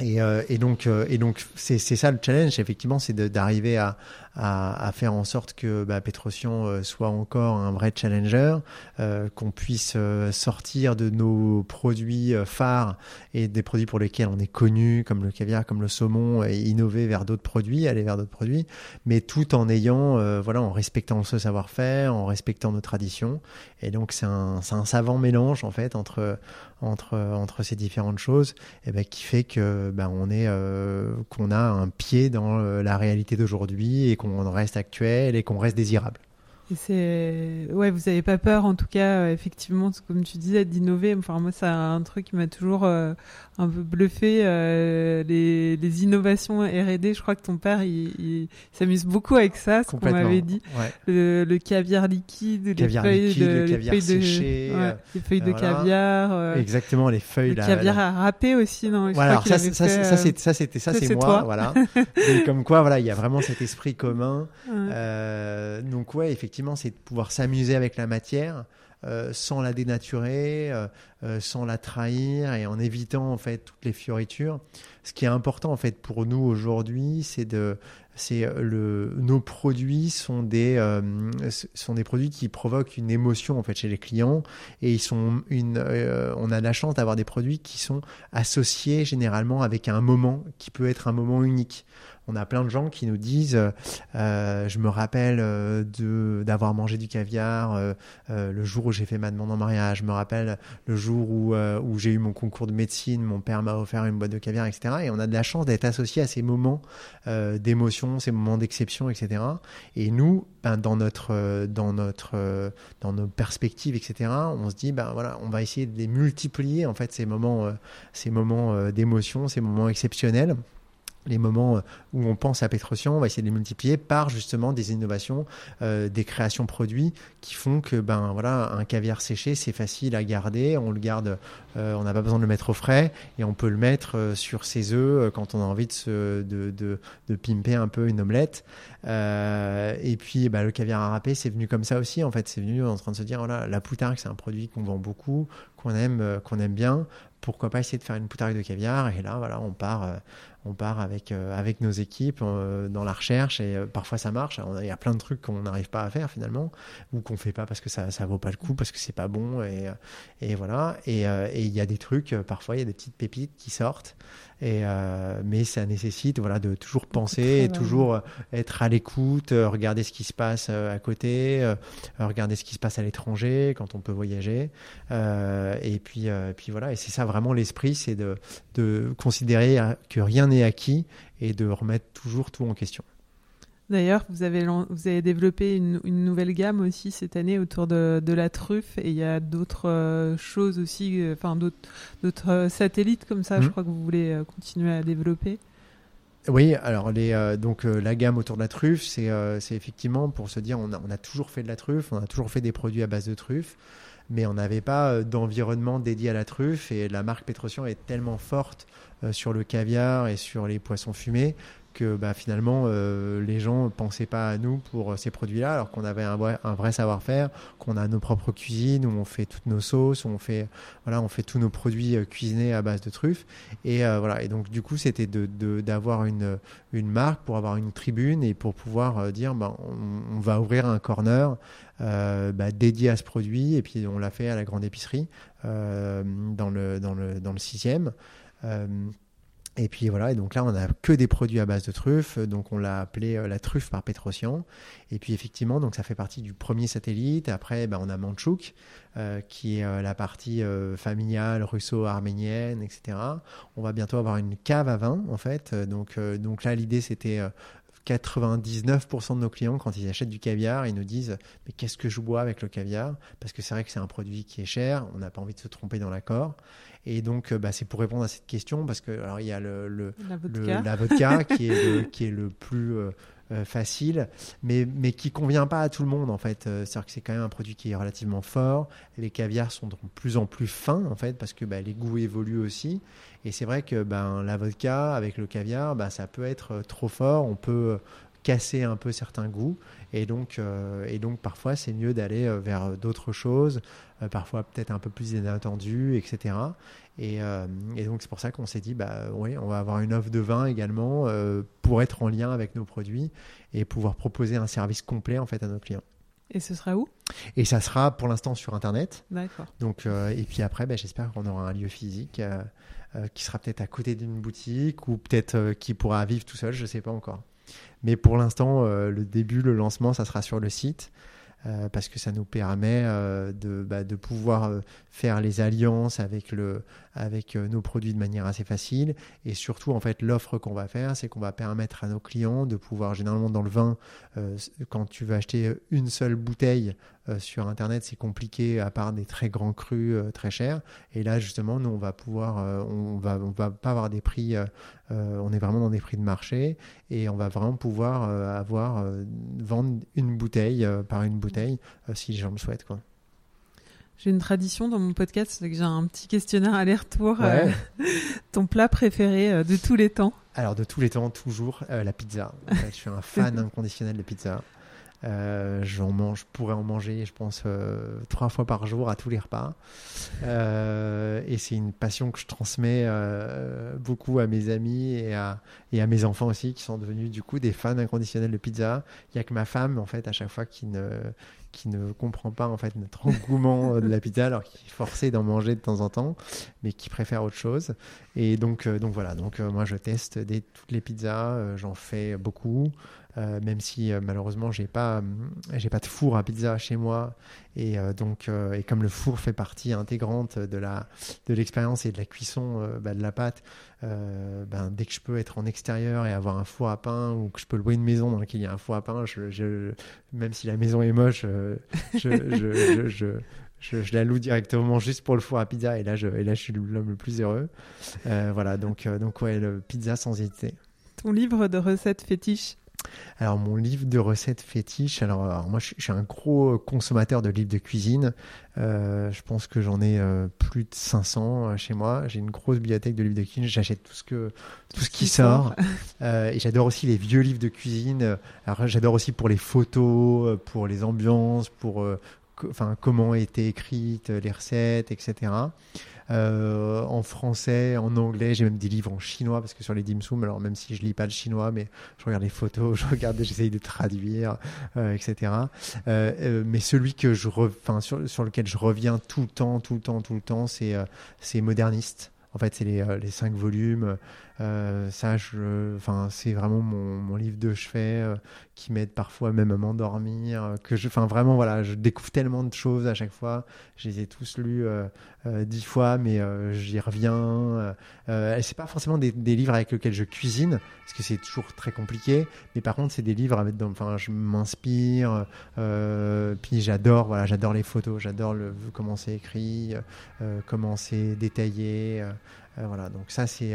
euh, et, et, donc, et donc, c'est ça le challenge, effectivement, c'est d'arriver à, à, à, faire en sorte que bah, Petrosian euh, soit encore un vrai challenger, euh, qu'on puisse euh, sortir de nos produits phares et des produits pour lesquels on est connu, comme le caviar, comme le saumon, et innover vers d'autres produits, aller vers d'autres produits, mais tout en ayant, voilà, en respectant ce savoir-faire, en respectant nos traditions. Et donc c'est un, un savant mélange en fait entre entre entre ces différentes choses, et ben, qui fait que ben, on est qu'on a un pied dans la réalité d'aujourd'hui et qu'on reste actuel et qu'on reste désirable. Et c'est ouais, vous avez pas peur en tout cas, euh, effectivement, comme tu disais, d'innover. Enfin moi, c'est un truc qui m'a toujours euh, un peu bluffé. Euh, les, les, innovations R&D, je crois que ton père, il, s'amuse beaucoup avec ça, ce qu'on m'avait dit. Le, caviar liquide, les feuilles de, le caviar les feuilles séché, de, les feuilles de caviar. Exactement, les feuilles. Le caviar à râper aussi, non Voilà, ça, ça, ça, ça c'était ça, c'est moi, voilà. Et comme quoi, voilà, il y a vraiment cet esprit commun. donc ouais, effectivement c'est de pouvoir s'amuser avec la matière euh, sans la dénaturer, euh, euh, sans la trahir et en évitant en fait toutes les fioritures. Ce qui est important en fait pour nous aujourd'hui, c'est de c'est le nos produits sont des sont des produits qui provoquent une émotion en fait chez les clients et ils sont une on a la chance d'avoir des produits qui sont associés généralement avec un moment qui peut être un moment unique on a plein de gens qui nous disent euh, je me rappelle euh, d'avoir mangé du caviar euh, le jour où j'ai fait ma demande en mariage. Je me rappelle le jour où j'ai eu mon concours de médecine mon père m'a offert une boîte de caviar etc et on a de la chance d'être associé à ces moments d'émotion ces moments d'exception etc et nous ben, dans notre dans notre dans nos perspectives etc on se dit ben voilà on va essayer de les multiplier en fait ces moments ces moments d'émotion ces moments exceptionnels les moments euh, où on pense à Petrosian, on va essayer de les multiplier par justement des innovations, euh, des créations produits qui font que ben voilà un caviar séché c'est facile à garder, on le garde, euh, on n'a pas besoin de le mettre au frais et on peut le mettre sur ses œufs quand on a envie de, pimper un peu une omelette. et puis ben, le caviar à râper c'est venu comme ça aussi en fait, c'est venu en train de se dire voilà la poutargue c'est un produit qu'on vend beaucoup, qu'on aime qu'on aime bien. Pourquoi pas essayer de faire une poutargue de caviar? Et là, voilà, on part, on part avec, avec nos équipes dans la recherche et parfois ça marche. Il y a plein de trucs qu'on n'arrive pas à faire finalement ou qu'on fait pas parce que ça, ça vaut pas le coup, parce que c'est pas bon et, et voilà. Et il y a des trucs, parfois il y a des petites pépites qui sortent. Et, euh, mais ça nécessite voilà, de toujours penser, et toujours euh, être à l'écoute, euh, regarder ce qui se passe à côté, regarder ce qui se passe à l'étranger quand on peut voyager. et puis, puis voilà, et c'est ça vraiment l'esprit, c'est de, de considérer que rien n'est acquis et de remettre toujours tout en question. D'ailleurs, vous avez, vous avez développé une, nouvelle gamme aussi cette année autour de, la truffe et il y a d'autres euh, choses aussi, euh, enfin d'autres euh, satellites comme ça, je mhm. crois que vous voulez continuer à développer. Oui, alors les, donc la gamme autour de la truffe, c'est effectivement pour se dire on a, on a, toujours fait de la truffe, on a toujours fait des produits à base de truffe, mais on n'avait pas d'environnement dédié à la truffe et la marque Petrosian est tellement forte sur le caviar et sur les poissons fumés que bah, finalement euh, les gens ne pensaient pas à nous pour euh, ces produits-là, alors qu'on avait un vrai, vrai savoir-faire, qu'on a nos propres cuisines où on fait toutes nos sauces, où on fait voilà, on fait tous nos produits euh, cuisinés à base de truffes. Et voilà. Et donc du coup, c'était d'avoir de, une, une marque pour avoir une tribune et pour pouvoir dire, bah, on, va ouvrir un corner. Bah, dédié à ce produit et puis on l'a fait à la grande épicerie dans le dans le dans le sixième. Et puis voilà, et donc là on a que des produits à base de truffes, donc on l'a appelé euh, la truffe par Petrosian. Et puis effectivement, donc ça fait partie du premier satellite. Après, ben, on a Manchouk, euh, qui est euh, la partie familiale russo-arménienne, etc. On va bientôt avoir une cave à vin en fait. Donc, donc là l'idée c'était 99% de nos clients, quand ils achètent du caviar, ils nous disent Mais qu'est-ce que je bois avec le caviar? Parce que c'est vrai que c'est un produit qui est cher, on n'a pas envie de se tromper dans l'accord. Et donc, euh, bah, c'est pour répondre à cette question, parce que alors il y a le, le la vodka, qui, est le, qui est le plus euh, facile, mais, mais qui convient pas à tout le monde en fait. C'est-à-dire que c'est quand même un produit qui est relativement fort. Les caviars sont de plus en plus fins en fait, parce que bah, les goûts évoluent aussi. Et c'est vrai que ben, la vodka avec le caviar, bah, ça peut être trop fort. On peut casser un peu certains goûts. Et donc, et donc parfois, c'est mieux d'aller vers d'autres choses, euh, parfois peut-être un peu plus inattendu, etc. Euh, et, donc c'est pour ça qu'on s'est dit, bah oui, on va avoir une offre de vin également euh, pour être en lien avec nos produits et pouvoir proposer un service complet en fait à nos clients. Et ce sera où? Et ça sera pour l'instant sur Internet. D'accord. Donc, et puis après, bah, j'espère qu'on aura un lieu physique qui sera peut-être à côté d'une boutique ou peut-être qui pourra vivre tout seul, je ne sais pas encore. Mais pour l'instant, le début, le lancement, ça sera sur le site. Euh, parce que ça nous permet euh, de, bah, de, pouvoir euh, faire les alliances avec, le, avec nos produits de manière assez facile. Et surtout, en fait, l'offre qu'on va faire, c'est qu'on va permettre à nos clients de pouvoir, généralement dans le vin, quand tu veux acheter une seule bouteille sur Internet, c'est compliqué à part des très grands crus très chers. Et là, justement, nous, on va pouvoir, on va, on va pas avoir des prix, on est vraiment dans des prix de marché et on va vraiment pouvoir avoir, vendre une bouteille par une bouteille euh, si les gens le souhaitent. Quoi. J'ai une tradition dans mon podcast, c'est que j'ai un petit questionnaire aller-retour. Euh, ton plat préféré euh, de tous les temps Alors de tous les temps, toujours la pizza. je suis un fan inconditionnel de pizza. Euh, j'en mange, je pourrais en manger, je pense, euh, trois fois par jour à tous les repas. Euh, et c'est une passion que je transmets beaucoup à mes amis et à, mes enfants aussi, qui sont devenus du coup des fans inconditionnels de pizza. Il y a que ma femme, en fait, à chaque fois qui ne qui comprend pas en fait notre engouement de la pizza alors qu'il est forcé d'en manger de temps en temps mais qui préfère autre chose et donc voilà donc moi je teste toutes les pizzas j'en fais beaucoup euh, même si euh, malheureusement j'ai pas euh, j'ai pas de four à pizza chez moi et donc et comme le four fait partie intégrante de la de l'expérience et de la cuisson bah, de la pâte ben, dès que je peux être en extérieur et avoir un four à pain ou que je peux louer une maison dans laquelle il y a un four à pain je, même si la maison est moche je, je, la loue directement juste pour le four à pizza et là je, et là, je suis l'homme le plus heureux. voilà, donc, donc ouais, pizza sans hésiter. Ton livre de recettes fétiches alors mon livre de recettes fétiche, alors, moi je, suis un gros consommateur de livres de cuisine. Euh, je pense que j'en ai euh, plus de 500 euh, chez moi. J'ai une grosse bibliothèque de livres de cuisine. J'achète tout ce que tout, ce qui, sort. et j'adore aussi les vieux livres de cuisine. Alors j'adore aussi pour les photos, pour les ambiances, pour enfin comment étaient écrites les recettes, etc. Euh, en français, en anglais, j'ai même des livres en chinois parce que sur les dim sum, alors même si je lis pas le chinois, mais je regarde les photos, je regarde, j'essaye de traduire, euh, etc. Euh, mais celui que je, enfin sur, lequel je reviens tout le temps, tout le temps, tout le temps, c'est c'est moderniste. En fait, c'est les cinq volumes. Euh, ça, enfin, c'est vraiment mon, mon, livre de chevet euh, qui m'aide parfois même à m'endormir. Euh, que je, enfin, vraiment, voilà, je découvre tellement de choses à chaque fois. Je les ai tous lus dix fois, mais j'y reviens. c'est pas forcément des, des, livres avec lesquels je cuisine, parce que c'est toujours très compliqué. Mais par contre, c'est des livres avec, enfin, je m'inspire. puis j'adore, voilà, j'adore les photos, j'adore le comment c'est écrit, comment c'est détaillé. Voilà, donc ça c'est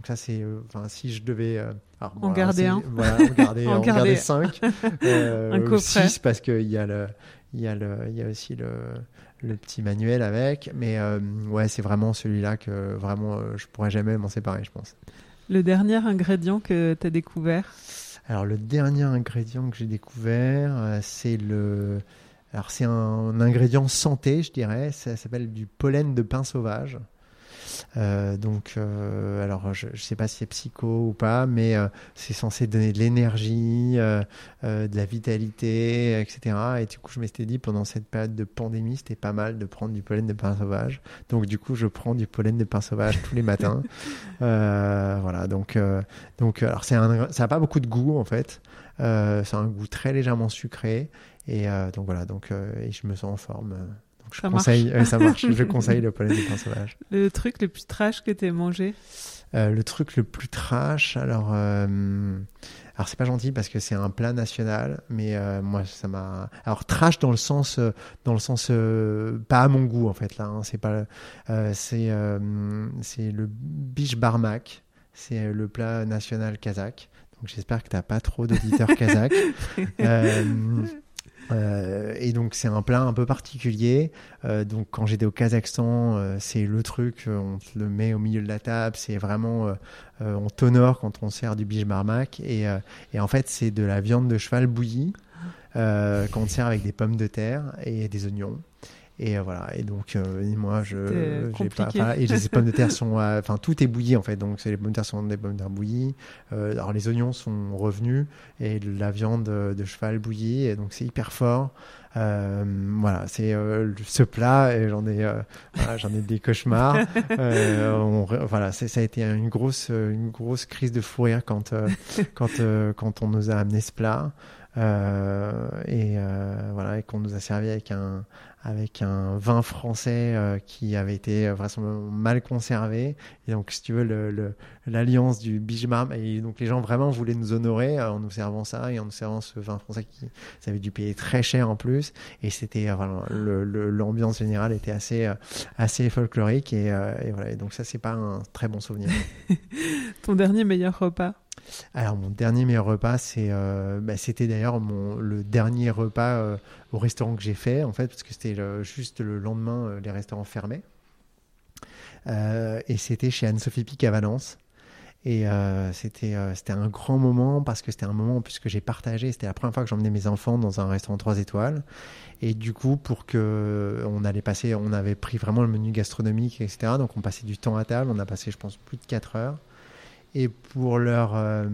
donc ça, c'est, euh, enfin, si je devais euh, en, garder un. Voilà, en garder, en, garder cinq, euh, un six parce qu'il y a le, il y a le, il y a aussi le, le petit manuel avec. Mais euh, ouais, c'est vraiment celui-là que vraiment je pourrais jamais m'en séparer, je pense. Le dernier ingrédient que tu as découvert? Alors le dernier ingrédient que j'ai découvert, c'est le, alors c'est un ingrédient santé, je dirais. Ça s'appelle du pollen de pain sauvage. Euh, donc, euh, alors je ne sais pas si c'est psycho ou pas, mais euh, c'est censé donner de l'énergie, de la vitalité, etc. Et du coup, je m'étais dit pendant cette période de pandémie, c'était pas mal de prendre du pollen de pain sauvage. Donc, du coup, je prends du pollen de pain sauvage tous les matins. voilà. Donc, donc, alors c'est un, ça n'a pas beaucoup de goût en fait. c'est un goût très légèrement sucré. Et donc voilà. Donc, et je me sens en forme je ça conseille, marche. ça marche. Je conseille le pollen de pain sauvage. Le truc le plus trash que tu aies mangé euh, Le truc le plus trash, alors, euh, alors c'est pas gentil parce que c'est un plat national, mais euh, moi ça m'a. Alors trash dans le sens, euh, dans le sens euh, pas à mon goût en fait là. Hein, c'est pas, c'est c'est le biche barmak. C'est le plat national kazakh. Donc j'espère que t'as pas trop d'auditeurs kazakhs. Euh, et donc c'est un plat un peu particulier. Euh, donc quand j'étais au Kazakhstan, euh, c'est le truc, on te le met au milieu de la table, c'est vraiment, on t'honore quand on sert du biche marmac. Et, et en fait c'est de la viande de cheval bouillie qu'on sert avec des pommes de terre et des oignons. Et euh, voilà. Et donc, euh, moi, je. Pas, et les pommes de terre sont. Enfin, tout est bouilli, en fait. Donc, les pommes de terre sont des pommes de terre bouillies. Euh, alors, les oignons sont revenus. Et la viande de cheval bouillie. Et donc, c'est hyper fort. voilà, c'est ce plat, et j'en ai, j'en ai des cauchemars. voilà, ça a été une grosse, une grosse crise de fou rire quand, quand, quand on nous a amené ce plat. et voilà, et qu'on nous a servi avec un, avec un vin français euh, qui avait été vraisemblablement mal conservé. Et donc, si tu veux, l'alliance du Bijmam, et donc les gens vraiment voulaient nous honorer euh, en nous servant ça et en nous servant ce vin français qui ça avait dû payer très cher en plus. Et c'était euh, voilà, l'ambiance générale était assez assez folklorique et, et voilà. Et donc ça, c'est pas un très bon souvenir. Ton dernier meilleur repas? Alors mon dernier meilleur repas, c'est, euh, bah, c'était d'ailleurs mon, le dernier repas euh, au restaurant que j'ai fait, en fait, parce que c'était juste le lendemain, euh, les restaurants fermaient. et c'était chez Anne-Sophie Pic à Valence. Et c'était, c'était un grand moment parce que c'était un moment puisque j'ai partagé, c'était la première fois que j'emmenais mes enfants dans un restaurant 3 étoiles. Et du coup, pour que on allait passer, on avait pris vraiment le menu gastronomique, etc. Donc on passait du temps à table, on a passé, je pense, plus de 4 heures et pour leur euh,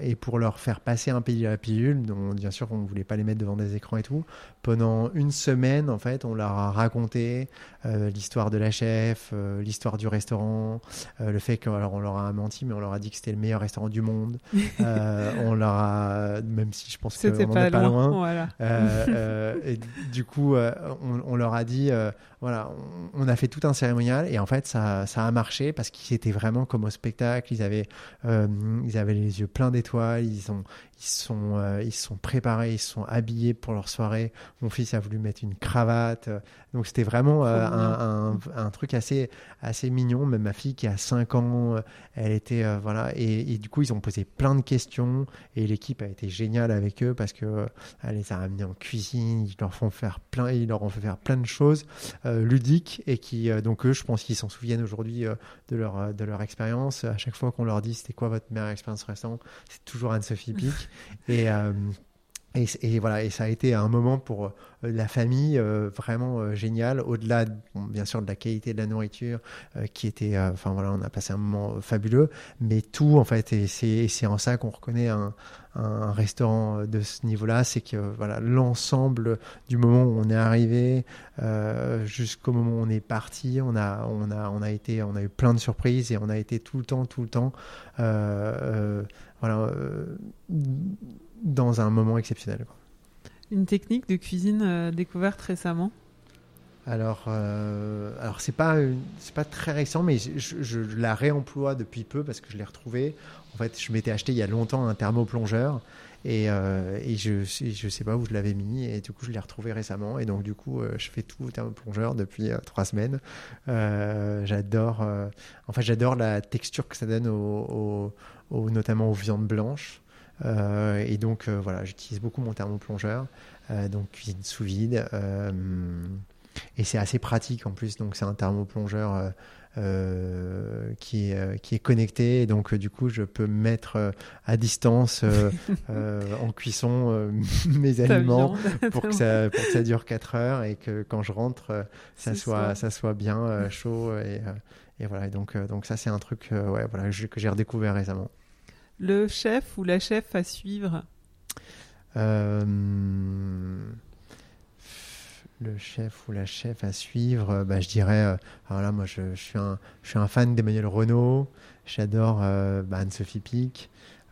et pour leur faire passer un pays à la pilule dont bien sûr on ne voulait pas les mettre devant des écrans et tout pendant une semaine en fait on leur a raconté euh, l'histoire de la chef euh, l'histoire du restaurant le fait que alors on leur a menti mais on leur a dit que c'était le meilleur restaurant du monde on leur a même si je pense que c'était pas, pas loin, Voilà. et du coup on, on, leur a dit voilà on, on, a fait tout un cérémonial et en fait ça ça a marché parce qu'ils étaient vraiment comme au spectacle. Ils avaient euh, ils avaient les yeux pleins d'étoiles, ils ont, ils sont, euh, ils sont préparés, ils sont habillés pour leur soirée. Mon fils a voulu mettre une cravate, donc c'était vraiment euh, un, un, truc assez, assez mignon. Même ma fille qui a 5 ans, elle était voilà, et, du coup ils ont posé plein de questions et l'équipe a été géniale avec eux parce que elle les a amenés en cuisine, ils leur font faire plein, ils leur ont fait faire plein de choses ludiques et qui donc eux, je pense qu'ils s'en souviennent aujourd'hui de leur de leur expérience. À chaque fois qu'on leur dit c'était quoi votre meilleure expérience récente? C'est toujours Anne-Sophie Pic. et, euh, Et, voilà, et ça a été un moment pour euh, la famille euh, vraiment euh, génial, au-delà bien sûr de la qualité de la nourriture qui était, enfin voilà, on a passé un moment fabuleux, mais tout en fait, et c'est, en ça qu'on reconnaît un, un, restaurant de ce niveau-là, c'est que voilà l'ensemble du moment où on est arrivé jusqu'au moment où on est parti, on a, on a, on a été, on a eu plein de surprises et on a été tout le temps, tout le temps, voilà dans un moment exceptionnel. Quoi. Une technique de cuisine euh, découverte récemment? Alors, euh, alors c'est pas c'est pas très récent, mais je, je, je, la réemploie depuis peu parce que je l'ai retrouvé. En fait, je m'étais acheté il y a longtemps un thermoplongeur et, euh, et je je sais pas où je l'avais mis et du coup je l'ai retrouvé récemment et donc du coup euh, je fais tout au thermoplongeur depuis trois semaines. J'adore, en fait j'adore la texture que ça donne au, au, au notamment aux viandes blanches. Euh, et donc euh, voilà, j'utilise beaucoup mon thermoplongeur, euh, donc cuisine sous vide. et c'est assez pratique en plus, donc c'est un thermoplongeur qui, est, qui est connecté. Et donc, du coup, je peux mettre à distance en cuisson mes aliments pour que, ça, pour que ça dure 4 heures et que quand je rentre, ça, soit, ça soit bien chaud. Et, et voilà. Et donc, donc, ça, c'est un truc ouais, voilà, que j'ai redécouvert récemment. Le chef ou la chef à suivre? Euh, Le chef ou la chef à suivre, bah, je dirais. Euh, alors là, moi, je, je, suis, un, je suis un fan d'Emmanuel Renault. J'adore euh, bah, Anne-Sophie Pic.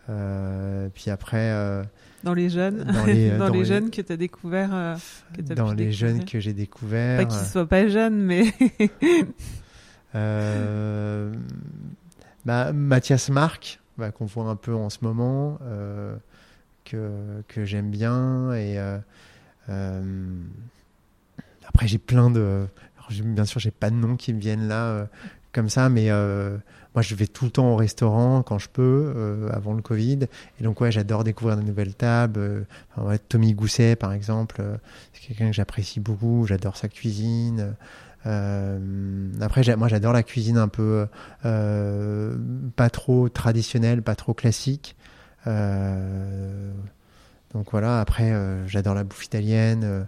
puis après. dans les jeunes, dans les, dans dans les, les jeunes que tu as découvert. Que as dans les découvrir. jeunes que j'ai découvert. Pas qu'ils soient pas jeunes, mais. bah, Mathias Marc bah, qu'on voit un peu en ce moment, euh, que, que j'aime bien. Et euh, euh, après, j'ai plein de. Bien sûr, j'ai pas de noms qui me viennent là comme ça, mais moi, je vais tout le temps au restaurant quand je peux, avant le Covid. Et donc, ouais, j'adore découvrir de nouvelles tables. Tommy Gousset, par exemple, c'est quelqu'un que j'apprécie beaucoup. J'adore sa cuisine. Euh, après, moi, j'adore la cuisine un peu euh, pas trop traditionnelle, pas trop classique. Euh, donc voilà. Après, j'adore la bouffe italienne.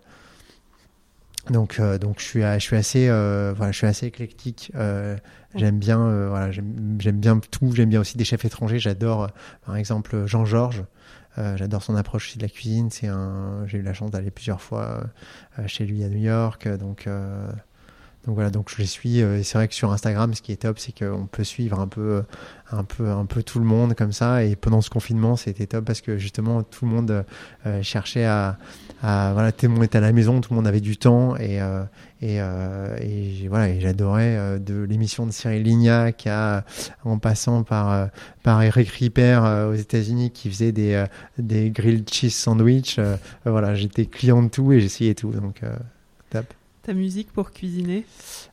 donc, donc je suis, je suis assez, voilà, je suis assez éclectique. j'aime bien, voilà, j'aime bien tout. J'aime bien aussi des chefs étrangers. J'adore, par exemple, Jean Georges. Euh, j'adore son approche aussi de la cuisine. C'est un, j'ai eu la chance d'aller plusieurs fois euh, chez lui à New York, donc euh, donc voilà, donc je les suis. Euh, et c'est vrai que sur Instagram, ce qui est top, c'est qu'on peut suivre un peu, euh, un peu, un peu tout le monde comme ça. Et pendant ce confinement, c'était top parce que justement tout le monde euh, cherchait à, voilà, tout le monde était à la maison, tout le monde avait du temps et voilà, j'adorais de l'émission de Cyril Lignac en passant par par Eric Ripper aux États-Unis qui faisait des des grilled cheese sandwich. voilà, j'étais client de tout et j'essayais tout, donc top. Musique pour cuisiner?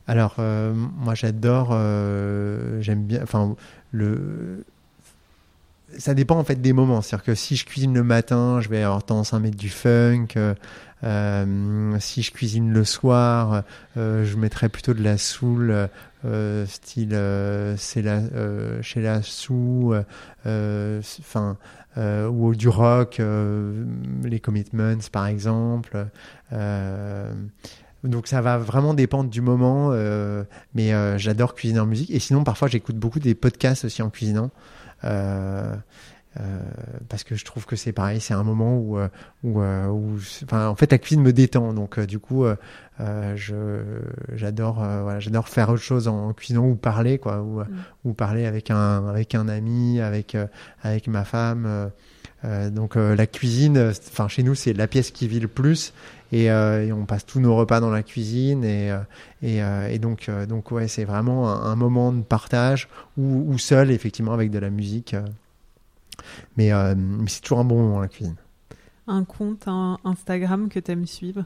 Alors, euh, moi j'adore, euh, j'aime bien, enfin, le. Ça dépend en fait des moments. C'est-à-dire que si je cuisine le matin, je vais avoir tendance à mettre du funk. Euh, si je cuisine le soir, je mettrais plutôt de la soul, style c'est la chez la enfin ou du rock, les Commitments par exemple. Donc ça va vraiment dépendre du moment, euh, mais euh, j'adore cuisiner en musique. Et sinon, parfois, j'écoute beaucoup des podcasts aussi en cuisinant. Euh, euh, parce que je trouve que c'est pareil, c'est un moment où, euh, où, euh, où, enfin, en fait, la cuisine me détend. Donc, du coup, je, j'adore, voilà, j'adore faire autre chose en, cuisinant ou parler, quoi, ou, mm. ou parler avec un, avec un ami, avec, avec ma femme. donc, la cuisine, enfin, chez nous, c'est la pièce qui vit le plus. Et, euh, et, on passe tous nos repas dans la cuisine et, et, euh, et donc donc ouais c'est vraiment un, un, moment de partage ou, ou, seul effectivement avec de la musique mais, euh, mais c'est toujours un bon moment la cuisine. Un compte un Instagram que tu aimes suivre?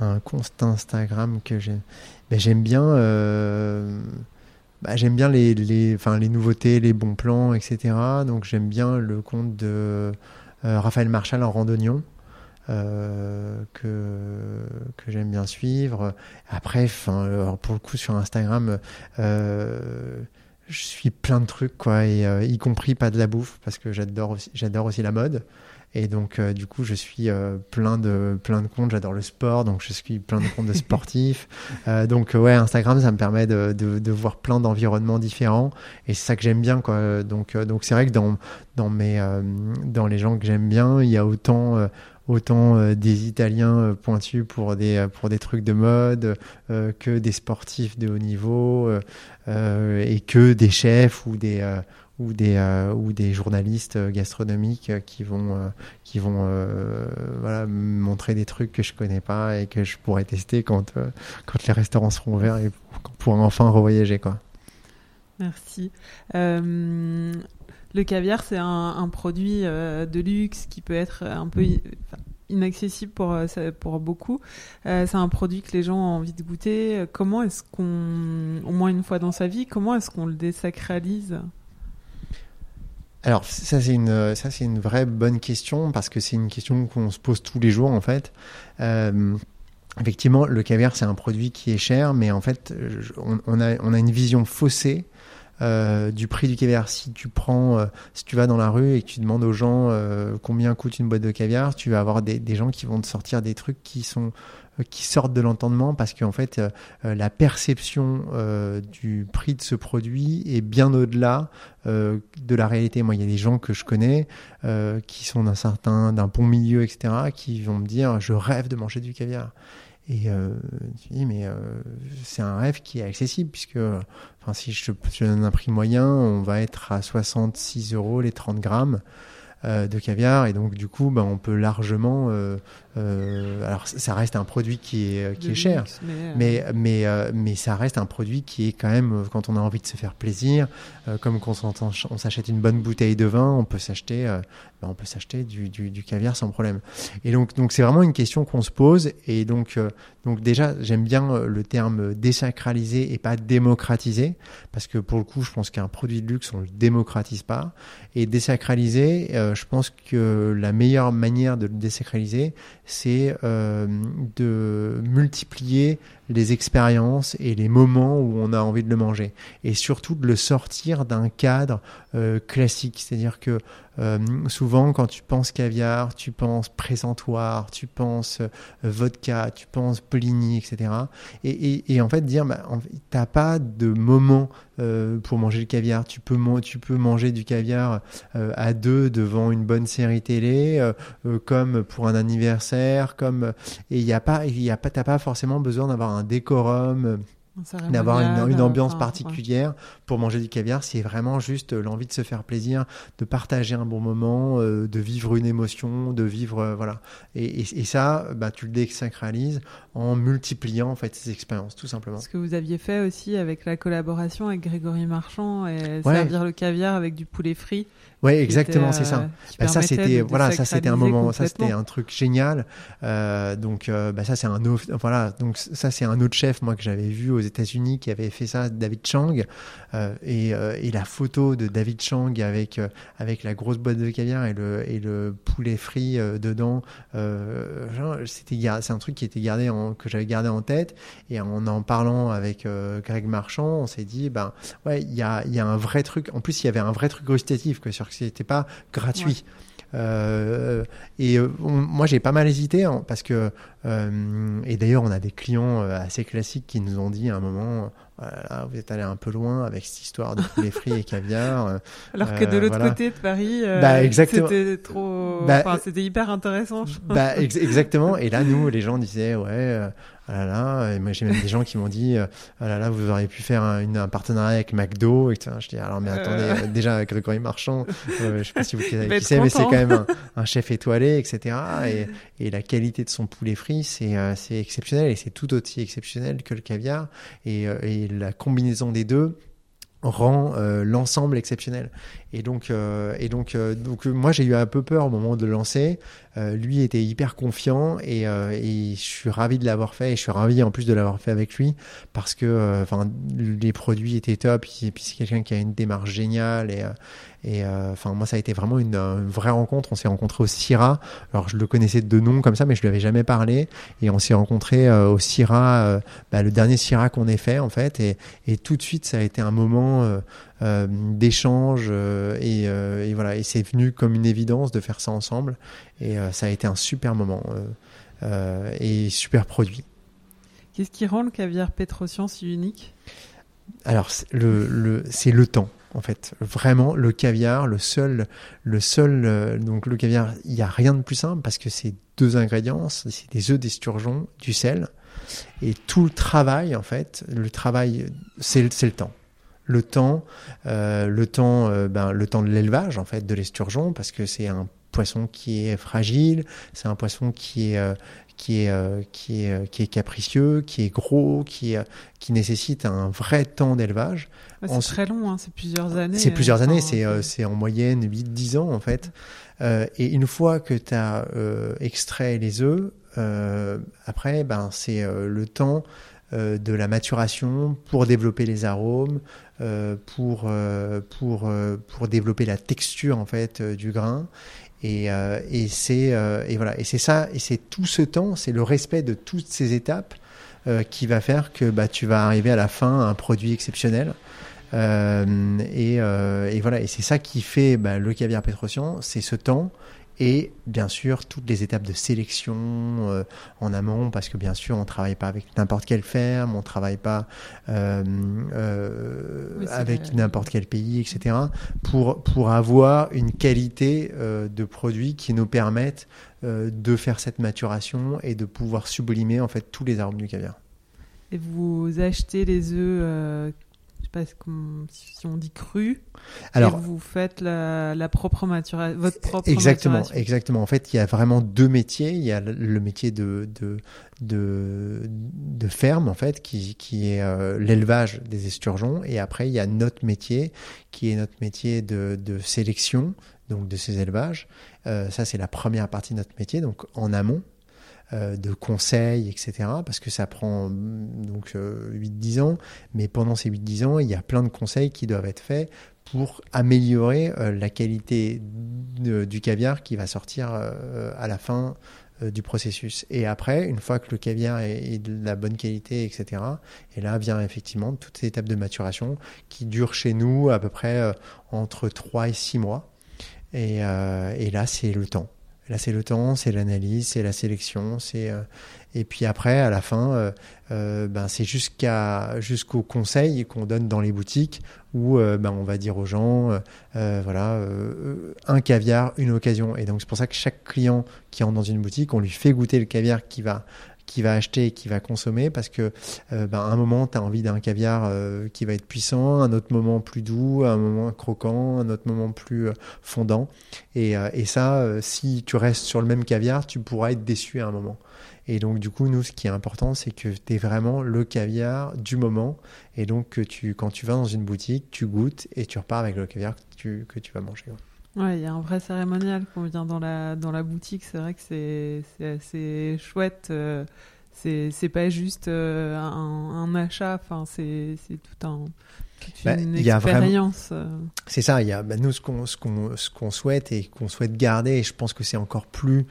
Un compte Instagram que j'aime. Ben, j'aime bien euh, bah, j'aime bien les, les, enfin, les nouveautés les bons plans etc donc j'aime bien le compte de euh, Raphaël Marchal en randonnion euh, que, que j'aime bien suivre. Après, enfin, pour le coup, sur Instagram, euh, je suis plein de trucs, quoi, et, euh, y compris pas de la bouffe, parce que j'adore aussi, j'adore aussi la mode. Et donc, euh, du coup, je suis euh, plein de plein de comptes. J'adore le sport, donc je suis plein de comptes de sportifs. Euh, donc, ouais, Instagram, ça me permet de, de, de voir plein d'environnements différents, et c'est ça que j'aime bien, quoi. Donc, donc c'est vrai que dans dans mes dans les gens que j'aime bien, il y a autant autant des Italiens pointus pour des pour des trucs de mode que des sportifs de haut niveau et que des chefs ou des ou des euh, ou des journalistes euh, gastronomiques euh, qui vont qui vont voilà montrer des trucs que je connais pas et que je pourrais tester quand quand les restaurants seront ouverts et pour enfin revoyager quoi. Merci. Le caviar, c'est un, produit de luxe qui peut être un peu inaccessible pour, pour beaucoup. c'est un produit que les gens ont envie de goûter. Comment est-ce qu'on, au moins une fois dans sa vie, comment est-ce qu'on le désacralise? Alors ça c'est une vraie bonne question parce que c'est une question qu'on se pose tous les jours en fait. Euh, effectivement, le caviar c'est un produit qui est cher, mais en fait on a une vision faussée euh, du prix du caviar. Si tu prends, euh, si tu vas dans la rue et que tu demandes aux gens combien coûte une boîte de caviar, tu vas avoir des, des, gens qui vont te sortir des trucs qui sont qui sortent de l'entendement parce qu'en fait euh, euh, la perception euh, du prix de ce produit est bien au-delà de la réalité. Moi, il y a des gens que je connais qui sont d'un certain, d'un bon milieu, etc., qui vont me dire je rêve de manger du caviar. Et tu dis, mais c'est un rêve qui est accessible, puisque enfin, si je, je donne un prix moyen, on va être à 66 euros les 30 grammes. Euh, de caviar et donc du coup ben, on peut largement euh, euh, alors ça reste un produit qui est qui est cher. mais mais mais, ça reste un produit qui est quand même quand on a envie de se faire plaisir comme quand on, s'achète une bonne bouteille de vin on peut s'acheter ben, on peut s'acheter du, du, du, caviar sans problème. Et donc donc c'est vraiment une question qu'on se pose. Et donc donc déjà j'aime bien le terme désacraliser et pas démocratiser parce que pour le coup je pense qu'un produit de luxe on le démocratise pas. Et désacraliser je pense que la meilleure manière de le désacraliser, c'est euh, de multiplier les expériences et les moments où on a envie de le manger. Et surtout de le sortir d'un cadre euh, classique. C'est-à-dire que euh, souvent, quand tu penses caviar, tu penses présentoir, tu penses euh, vodka, tu penses Polini, etc. Et, en fait, dire, bah, t'as pas de moment pour manger le caviar. Tu peux, tu peux manger du caviar à deux devant une bonne série télé, comme pour un anniversaire, comme et il y a pas, il y a pas, t'as pas forcément besoin d'avoir un décorum d'avoir une, ambiance particulière pour manger du caviar, c'est vraiment juste l'envie de se faire plaisir, de partager un bon moment, euh, de vivre une émotion, de vivre euh, voilà. Et, ça, bah, tu le désacralises en multipliant en fait ces expériences, tout simplement. Ce que vous aviez fait aussi avec la collaboration avec Grégory Marchand et servir le caviar avec du poulet frit. Ouais, exactement, c'est ça. Euh, bah, ça c'était voilà, ça c'était un moment, ça c'était un truc génial. Euh, donc euh, bah, ça c'est un autre, voilà, donc ça c'est un autre chef moi que j'avais vu aux États-Unis qui avait fait ça, David Chang, euh, et, euh, et, la photo de David Chang avec avec la grosse boîte de caviar et le et le poulet frit dedans, c'était c'est un truc qui était gardé en, que j'avais gardé en tête et en en parlant avec Greg Marchand, on s'est dit ben ouais il y a y a un vrai truc. En plus il y avait un vrai truc gustatif que sur c'était pas gratuit. Euh, et euh, moi, j'ai pas mal hésité hein, parce que, euh, et d'ailleurs, on a des clients assez classiques qui nous ont dit à un moment, voilà, vous êtes allé un peu loin avec cette histoire de poulet frit et caviar. Alors que de l'autre côté de Paris, bah, c'était trop, bah, enfin, c'était hyper intéressant. Bah, exactement. Et là, nous, les gens disaient, ouais ah là là, et moi j'ai même des gens qui m'ont dit, euh, ah là là, vous auriez pu faire un, une, un partenariat avec McDo. Et je dis, alors mais euh. attendez, euh, déjà avec Grégory Marchand, euh, je sais pas si vous qui mais c'est quand même un, un, chef étoilé, etc. Et, et la qualité de son poulet frit, c'est c'est exceptionnel et c'est tout aussi exceptionnel que le caviar. Et, et la combinaison des deux rend l'ensemble exceptionnel. Et donc, euh, et donc, euh, donc moi j'ai eu un peu peur au moment de lancer. Euh, lui était hyper confiant et, et, je suis ravi de l'avoir fait et je suis ravi en plus de l'avoir fait avec lui parce que enfin les produits étaient top et puis c'est quelqu'un qui a une démarche géniale et et enfin moi ça a été vraiment une, vraie rencontre. On s'est rencontré au CIRA. Alors je le connaissais de nom comme ça mais je lui avais jamais parlé et on s'est rencontré au CIRA, bah, le dernier CIRA qu'on ait fait en fait et, et tout de suite ça a été un moment moments d'échange et, et, voilà. Et c'est venu comme une évidence de faire ça ensemble. Et ça a été un super moment et super produit. Qu'est-ce qui rend le caviar Petrosian si unique? Alors, le, le, c'est le temps en fait. Vraiment, le caviar, le seul, le seul, euh, donc le caviar, il n'y a rien de plus simple parce que c'est deux ingrédients, c'est des œufs d'esturgeon, du sel, et tout le travail, en fait, le travail, c'est le temps. Le temps, euh, le temps, euh, ben, le temps de l'élevage, en fait, de l'esturgeon, parce que c'est un poisson qui est fragile, c'est un poisson qui est qui est, euh, qui, est, euh, qui est capricieux, qui est gros, qui, qui nécessite un vrai temps d'élevage. c'est très long, hein, c'est plusieurs années. C'est plusieurs années, c'est euh, c'est en moyenne 8-10 ans en fait. et une fois que tu as extrait les œufs, après, ben, c'est le temps de la maturation pour développer les arômes, pour, pour, pour développer la texture en fait du grain. Et, euh, et c'est euh, et voilà. Et c'est ça et c'est tout ce temps, c'est le respect de toutes ces étapes euh, qui va faire que bah, tu vas arriver à la fin à un produit exceptionnel. Et, et, voilà. Et c'est ça qui fait bah, le caviar Petrosian, c'est ce temps et bien sûr toutes les étapes de sélection euh, en amont parce que bien sûr on travaille pas avec n'importe quelle ferme on travaille pas euh, euh, avec n'importe quel pays etc pour pour avoir une qualité de produit qui nous permette de faire cette maturation et de pouvoir sublimer en fait tous les arômes du caviar. Et vous achetez les œufs si on dit cru. Alors, vous faites la, propre maturation, votre propre exactement, Exactement. En fait, il y a vraiment deux métiers. Il y a le métier de, de, de, ferme, en fait, qui, qui est euh, l'élevage des esturgeons. Et après, il y a notre métier, qui est notre métier de, de sélection, donc de ces élevages. Euh, ça, c'est la première partie de notre métier, donc en amont. Euh, de conseils, etc. Parce que ça prend donc 8-10 euh, ans, mais pendant ces 8-10 ans, il y a plein de conseils qui doivent être faits pour améliorer euh, la qualité du caviar qui va sortir à la fin du processus. Et après, une fois que le caviar est, de la bonne qualité, etc., et là vient effectivement toutes ces étapes de maturation qui durent chez nous à peu près entre 3 et 6 mois. Et, et là, c'est le temps. Là, c'est le temps, c'est l'analyse, c'est la sélection, c'est euh, et puis après, à la fin, euh, euh, ben c'est jusqu'à jusqu'au conseil qu'on donne dans les boutiques où ben on va dire aux gens, voilà, un caviar, une occasion. Et donc c'est pour ça que chaque client qui entre dans une boutique, on lui fait goûter le caviar qui va qui va acheter et qui va consommer parce que euh, ben, un moment tu as envie d'un caviar euh, qui va être puissant, un autre moment plus doux, un moment croquant, un autre moment plus euh, fondant et, et ça si tu restes sur le même caviar, tu pourras être déçu à un moment. Et donc du coup nous ce qui est important c'est que tu es vraiment le caviar du moment et donc que tu quand tu vas dans une boutique, tu goûtes et tu repars avec le caviar que tu, que tu vas manger. Il y a un vrai cérémonial quand on vient dans la, dans la boutique. C'est vrai que c'est assez chouette. Euh, c'est pas juste euh, un, un, achat, enfin, c'est tout un, bah, une expérience. Euh. C'est ça, il y a, bah, nous, ce qu'on ce qu'on ce qu'on souhaite et qu'on souhaite garder, et je pense que c'est encore plus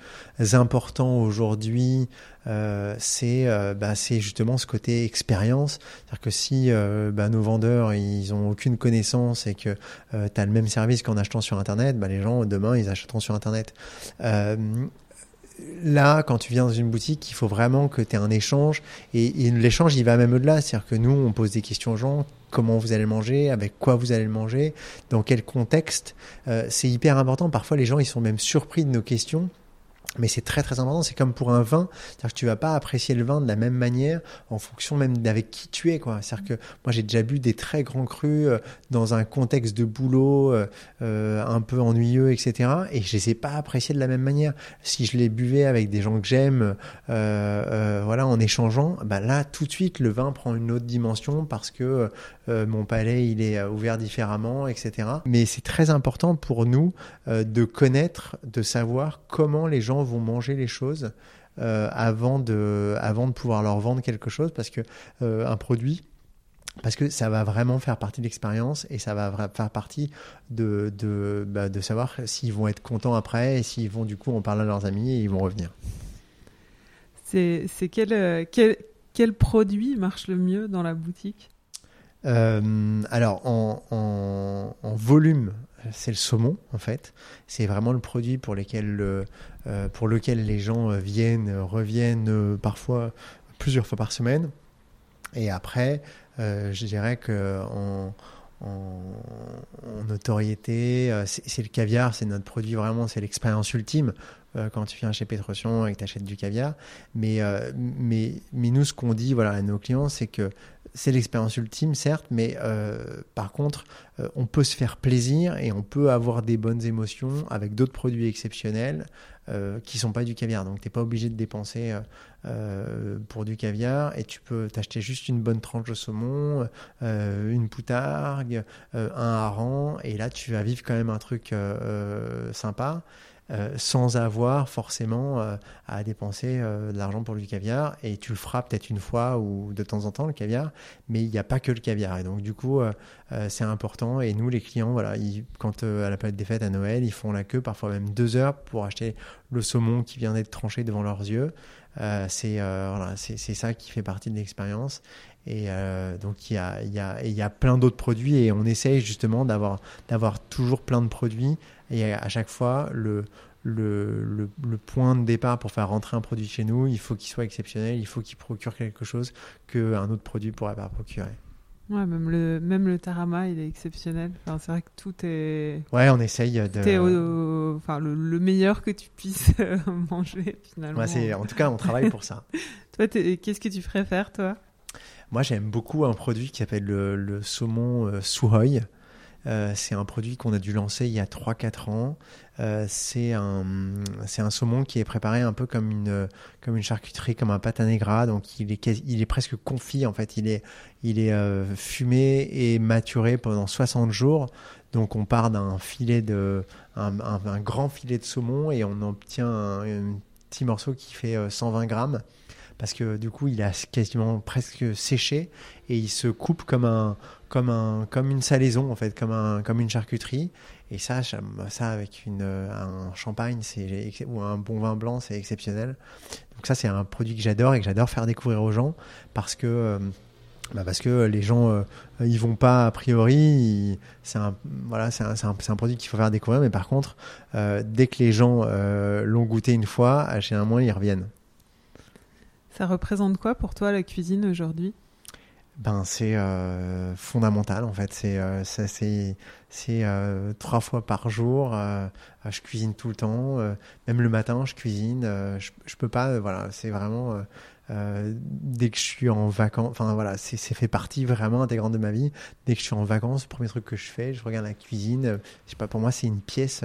important aujourd'hui, euh, c'est euh, bah, c'est justement ce côté expérience. C'est-à-dire que si euh, bah, nos vendeurs, ils ont aucune connaissance et que euh, tu as le même service qu'en achetant sur Internet, bah, les gens, demain, ils achèteront sur Internet. Là, quand tu viens dans une boutique, il faut vraiment que tu aies un échange. Et, l'échange, il va même au-delà. C'est-à-dire que nous, on pose des questions aux gens. Comment vous allez le manger? Avec quoi vous allez le manger? Dans quel contexte? Euh, C'est hyper important. Parfois, les gens, ils sont même surpris de nos questions mais c'est très très important. C'est comme pour un vin, c'est-à-dire que tu vas pas apprécier le vin de la même manière en fonction même d'avec qui tu es. Quoi. C'est-à-dire que moi j'ai déjà bu des très grands crus euh, dans un contexte de boulot euh, euh, un peu ennuyeux, etc. Et je les ai pas appréciés de la même manière. Si je les buvais avec des gens que j'aime, voilà, en échangeant, bah là tout de suite le vin prend une autre dimension parce que mon palais il est ouvert différemment, etc. Mais c'est très important pour nous de connaître, de savoir comment les gens vont manger les choses euh, avant, de, avant de pouvoir leur vendre quelque chose parce que euh, un produit parce que ça va vraiment faire partie de l'expérience et ça va faire partie de, de, bah, de savoir s'ils vont être contents après et s'ils vont du coup en parler à leurs amis et ils vont revenir. C'est quel, euh, quel, quel produit marche le mieux dans la boutique? Alors en, en, en volume, c'est le saumon en fait. C'est vraiment le produit pour, lesquels, pour lequel les gens viennent, reviennent parfois plusieurs fois par semaine. Et après, je dirais que en, en, notoriété. Euh, c'est le caviar, c'est notre produit vraiment, c'est l'expérience ultime euh, quand tu viens chez Petrosion et que tu achètes du caviar. Mais, euh, mais, mais nous, ce qu'on dit voilà, à nos clients, c'est que c'est l'expérience ultime, certes, mais par contre, on peut se faire plaisir et on peut avoir des bonnes émotions avec d'autres produits exceptionnels euh, qui sont pas du caviar. Donc, tu n'es pas obligé de dépenser euh, euh, pour du caviar et tu peux t'acheter juste une bonne tranche de saumon, une poutargue, un hareng et là, tu vas vivre quand même un truc sympa. Euh, sans avoir forcément euh, à dépenser euh, de l'argent pour du caviar. Et tu le feras peut-être une fois ou de temps en temps, le caviar, mais il n'y a pas que le caviar. Et donc, du coup, c'est important. Et nous, les clients, voilà, quand à la période des fêtes à Noël, ils font la queue, parfois même deux heures, pour acheter le saumon qui vient d'être tranché devant leurs yeux. c'est voilà, ça qui fait partie de l'expérience. Et donc il y a, y, a, y a plein d'autres produits et on essaye justement d'avoir toujours plein de produits et à chaque fois, le, le, le, point de départ pour faire rentrer un produit chez nous, il faut qu'il soit exceptionnel, il faut qu'il procure quelque chose qu'un autre produit ne pourrait pas procurer. Ouais, même le, même le tarama, il est exceptionnel. Enfin, c'est vrai que tout est. Ouais, on essaye de. enfin, le, meilleur que tu puisses manger finalement. Ouais. En tout cas, on travaille pour ça. toi, qu'est-ce que tu préfères, toi? Moi, j'aime beaucoup un produit qui s'appelle le, le saumon euh, Suhoi. Euh, c'est un produit qu'on a dû lancer il y a 3-4 ans. Euh, c'est un, un saumon qui est préparé un peu comme une, comme une charcuterie, comme un pâte à negra. Donc il est, il est presque confit en fait. Il est, il est euh, fumé et maturé pendant 60 jours. Donc on part d'un filet de, un, un, grand filet de saumon et on obtient un, un petit morceau qui fait 120 grammes parce que du coup il a quasiment presque séché et il se coupe comme un comme un comme une salaison en fait comme un comme une charcuterie. Et ça ça avec un champagne c'est ou un bon vin blanc c'est exceptionnel. Donc ça c'est un produit que j'adore et que j'adore faire découvrir aux gens parce que euh, bah parce que les gens euh, ils vont pas a priori c'est un voilà c'est un, un, un, produit qu'il faut faire découvrir. Mais par contre euh, dès que les gens l'ont goûté une fois chez un mois ils reviennent ça représente quoi pour toi la cuisine aujourd'hui? Ben c'est euh, fondamental en fait. C'est euh, c'est euh, trois fois par jour je cuisine tout le temps même le matin je cuisine je, je peux pas voilà c'est vraiment dès que je suis en vacances enfin voilà c'est fait partie vraiment intégrante de ma vie. Dès que je suis en vacances le premier truc que je fais je regarde la cuisine je sais pas pour moi c'est une pièce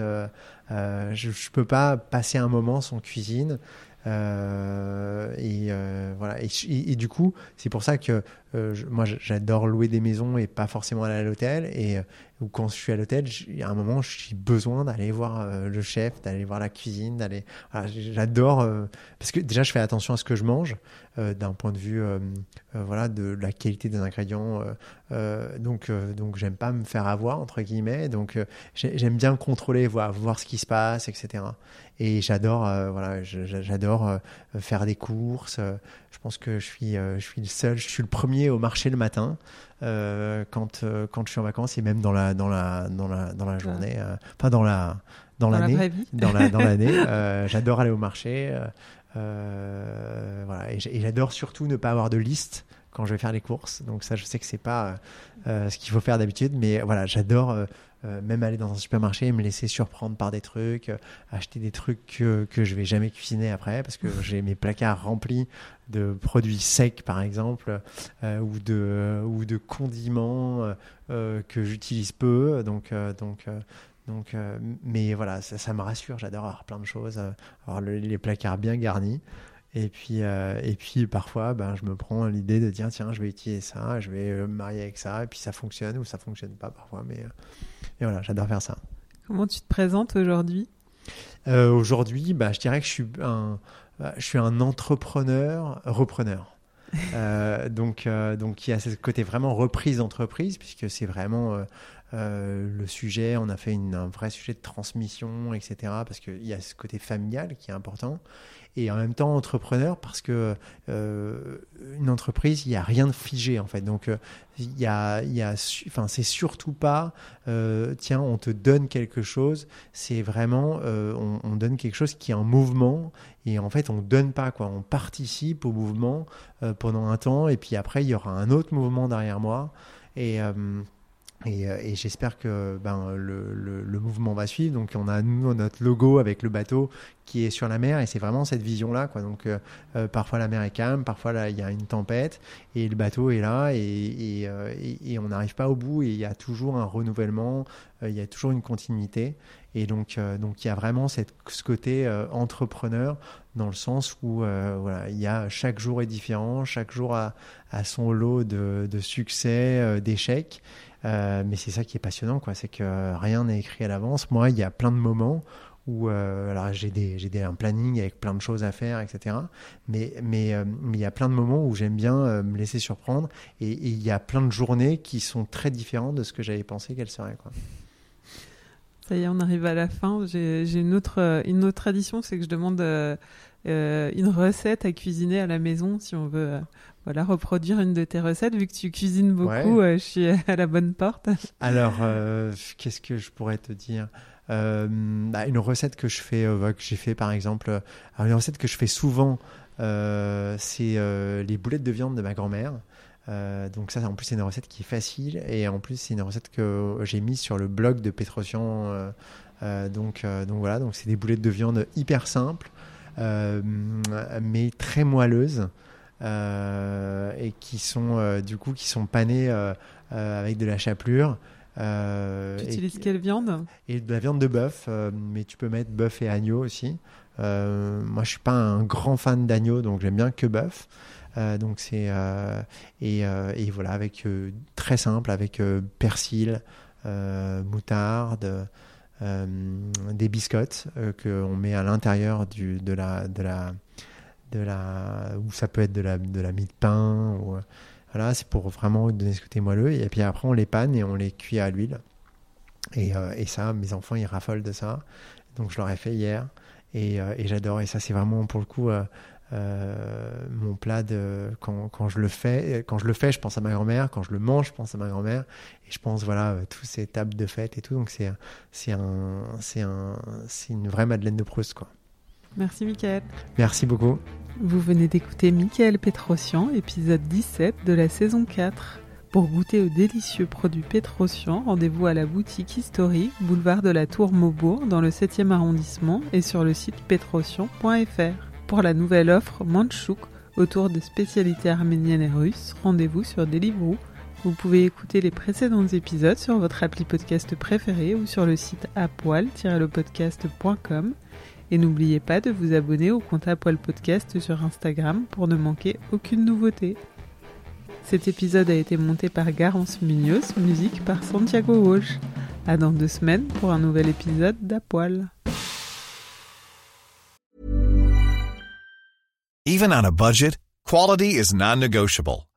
je, je peux pas passer un moment sans cuisine. euh, et euh, voilà. Et, du coup, c'est pour ça que euh, moi, j'adore louer des maisons et pas forcément aller à l'hôtel. Et ou quand je suis à l'hôtel, a un moment, j'ai besoin d'aller voir le chef, d'aller voir la cuisine, d'aller. j'adore parce que déjà, je fais attention à ce que je mange d'un point de vue, voilà, de la qualité des ingrédients. donc, donc, j'aime pas me faire avoir entre guillemets. Donc, j'aime bien contrôler, voir, voir ce qui se passe, etc. Et j'adore, euh, voilà, j'adore euh, faire des courses. Euh, je pense que je suis, je suis le seul, je suis le premier au marché le matin quand quand je suis en vacances et même dans la dans la dans la dans la journée, enfin dans la dans, l'année, dans la dans l'année. j'adore aller au marché. voilà, et j'adore surtout ne pas avoir de liste quand je vais faire les courses. Donc ça, je sais que c'est pas ce qu'il faut faire d'habitude, mais voilà, j'adore euh, même aller dans un supermarché et me laisser surprendre par des trucs, euh, acheter des trucs que, que je vais jamais cuisiner après parce que j'ai mes placards remplis de produits secs par exemple euh, ou de ou de condiments que j'utilise peu. Donc donc donc mais voilà ça, ça me rassure. J'adore avoir plein de choses avoir les placards bien garnis et puis, et puis parfois, ben, je me prends l'idée de dire tiens, je vais utiliser ça, je vais me marier avec ça, et puis ça fonctionne ou ça fonctionne pas parfois. Mais, et voilà, j'adore faire ça. Comment tu te présentes aujourd'hui? Euh, Aujourd'hui, bah, je dirais que je suis un, bah, je suis un entrepreneur, repreneur. euh, donc, euh, donc, il y a ce côté vraiment reprise d'entreprise, puisque c'est vraiment, euh, le sujet, on a fait un vrai sujet de transmission, etc. Parce qu'il y a ce côté familial qui est important et en même temps entrepreneur parce que euh, une entreprise, il n'y a rien de figé en fait. Donc euh, il y a, y a, enfin c'est surtout pas, tiens, on te donne quelque chose. C'est vraiment, on, on, donne quelque chose qui est en mouvement et en fait on donne pas quoi. On participe au mouvement pendant un temps et puis après il y aura un autre mouvement derrière moi et et, euh, et j'espère que ben, le, le, le, mouvement va suivre. Donc on a nous, notre logo avec le bateau qui est sur la mer et c'est vraiment cette vision-là. Donc euh, euh parfois la mer est calme, parfois il y a une tempête et le bateau est là et, et, euh, et on n'arrive pas au bout et il y a toujours un renouvellement, il y a toujours une continuité. Et donc, donc il y a vraiment cette, ce côté entrepreneur dans le sens où voilà, il y a chaque jour est différent, chaque jour a, a son lot de, de succès, d'échecs. Euh, mais c'est ça qui est passionnant, quoi. C'est que rien n'est écrit à l'avance. Moi, il y a plein de moments où euh, j'ai un planning avec plein de choses à faire, etc. Mais mais euh, mais il y a plein de moments où j'aime bien me laisser surprendre et, il y a plein de journées qui sont très différentes de ce que j'avais pensé qu'elles seraient, quoi. Ça y est, on arrive à la fin. J'ai, j'ai une autre une autre tradition, c'est que je demande une recette à cuisiner à la maison si on veut voilà, reproduire une de tes recettes. Vu que tu cuisines beaucoup, euh, je suis à la bonne porte. Alors, euh, qu'est-ce que je pourrais te dire? Euh, bah, Une recette que je fais, que j'ai fait par exemple, une recette que je fais souvent, c'est les boulettes de viande de ma grand-mère. donc ça, en plus, c'est une recette qui est facile et en plus, c'est une recette que j'ai mise sur le blog de Petrosian. donc, donc voilà, donc c'est des boulettes de viande hyper simples, mais très moelleuses. Euh, et qui sont euh, du coup qui sont panés euh, avec de la chapelure. tu utilises quelle viande? Et de la viande de bœuf, mais tu peux mettre bœuf et agneau aussi. moi, je suis pas un grand fan d'agneau, donc j'aime bien que bœuf. donc c'est et, et, voilà avec très simple avec persil, moutarde, des biscottes que on met à l'intérieur du de la de la de la, ou ça peut être de la, de la mie de pain. Ou, voilà, c'est pour vraiment donner ce côté moelleux. Et puis après, on les panne et on les cuit à l'huile. Et, euh, et, ça, mes enfants, ils raffolent de ça. Donc, je leur ai fait hier. Et, euh, et j'adore. Et ça, c'est vraiment pour le coup euh, mon plat de quand, quand, je le fais. Quand je le fais, je pense à ma grand-mère. Quand je le mange, je pense à ma grand-mère. Et je pense, voilà, tous ces tables de fête et tout. Donc, c'est c'est un, c'est un, c'est une vraie Madeleine de Proust, quoi. Merci, Michael. Merci beaucoup. Vous venez d'écouter Michael Petrosian, épisode 17 de la saison 4. Pour goûter aux délicieux produits Petrosian, rendez-vous à la boutique historique, boulevard de la Tour Maubourg, dans le 7e arrondissement et sur le site petrosian.fr. Pour la nouvelle offre Manchouk, autour de spécialités arméniennes et russes, rendez-vous sur Deliveroo. Vous pouvez écouter les précédents épisodes sur votre appli podcast préféré ou sur le site apoil-lepodcast.com. Et n'oubliez pas de vous abonner au compte Poil Podcast sur Instagram pour ne manquer aucune nouveauté. Cet épisode a été monté par Garance Munoz, musique par Santiago Walsh. À dans deux semaines pour un nouvel épisode d'Apoil. Even on a budget, quality is non-negotiable.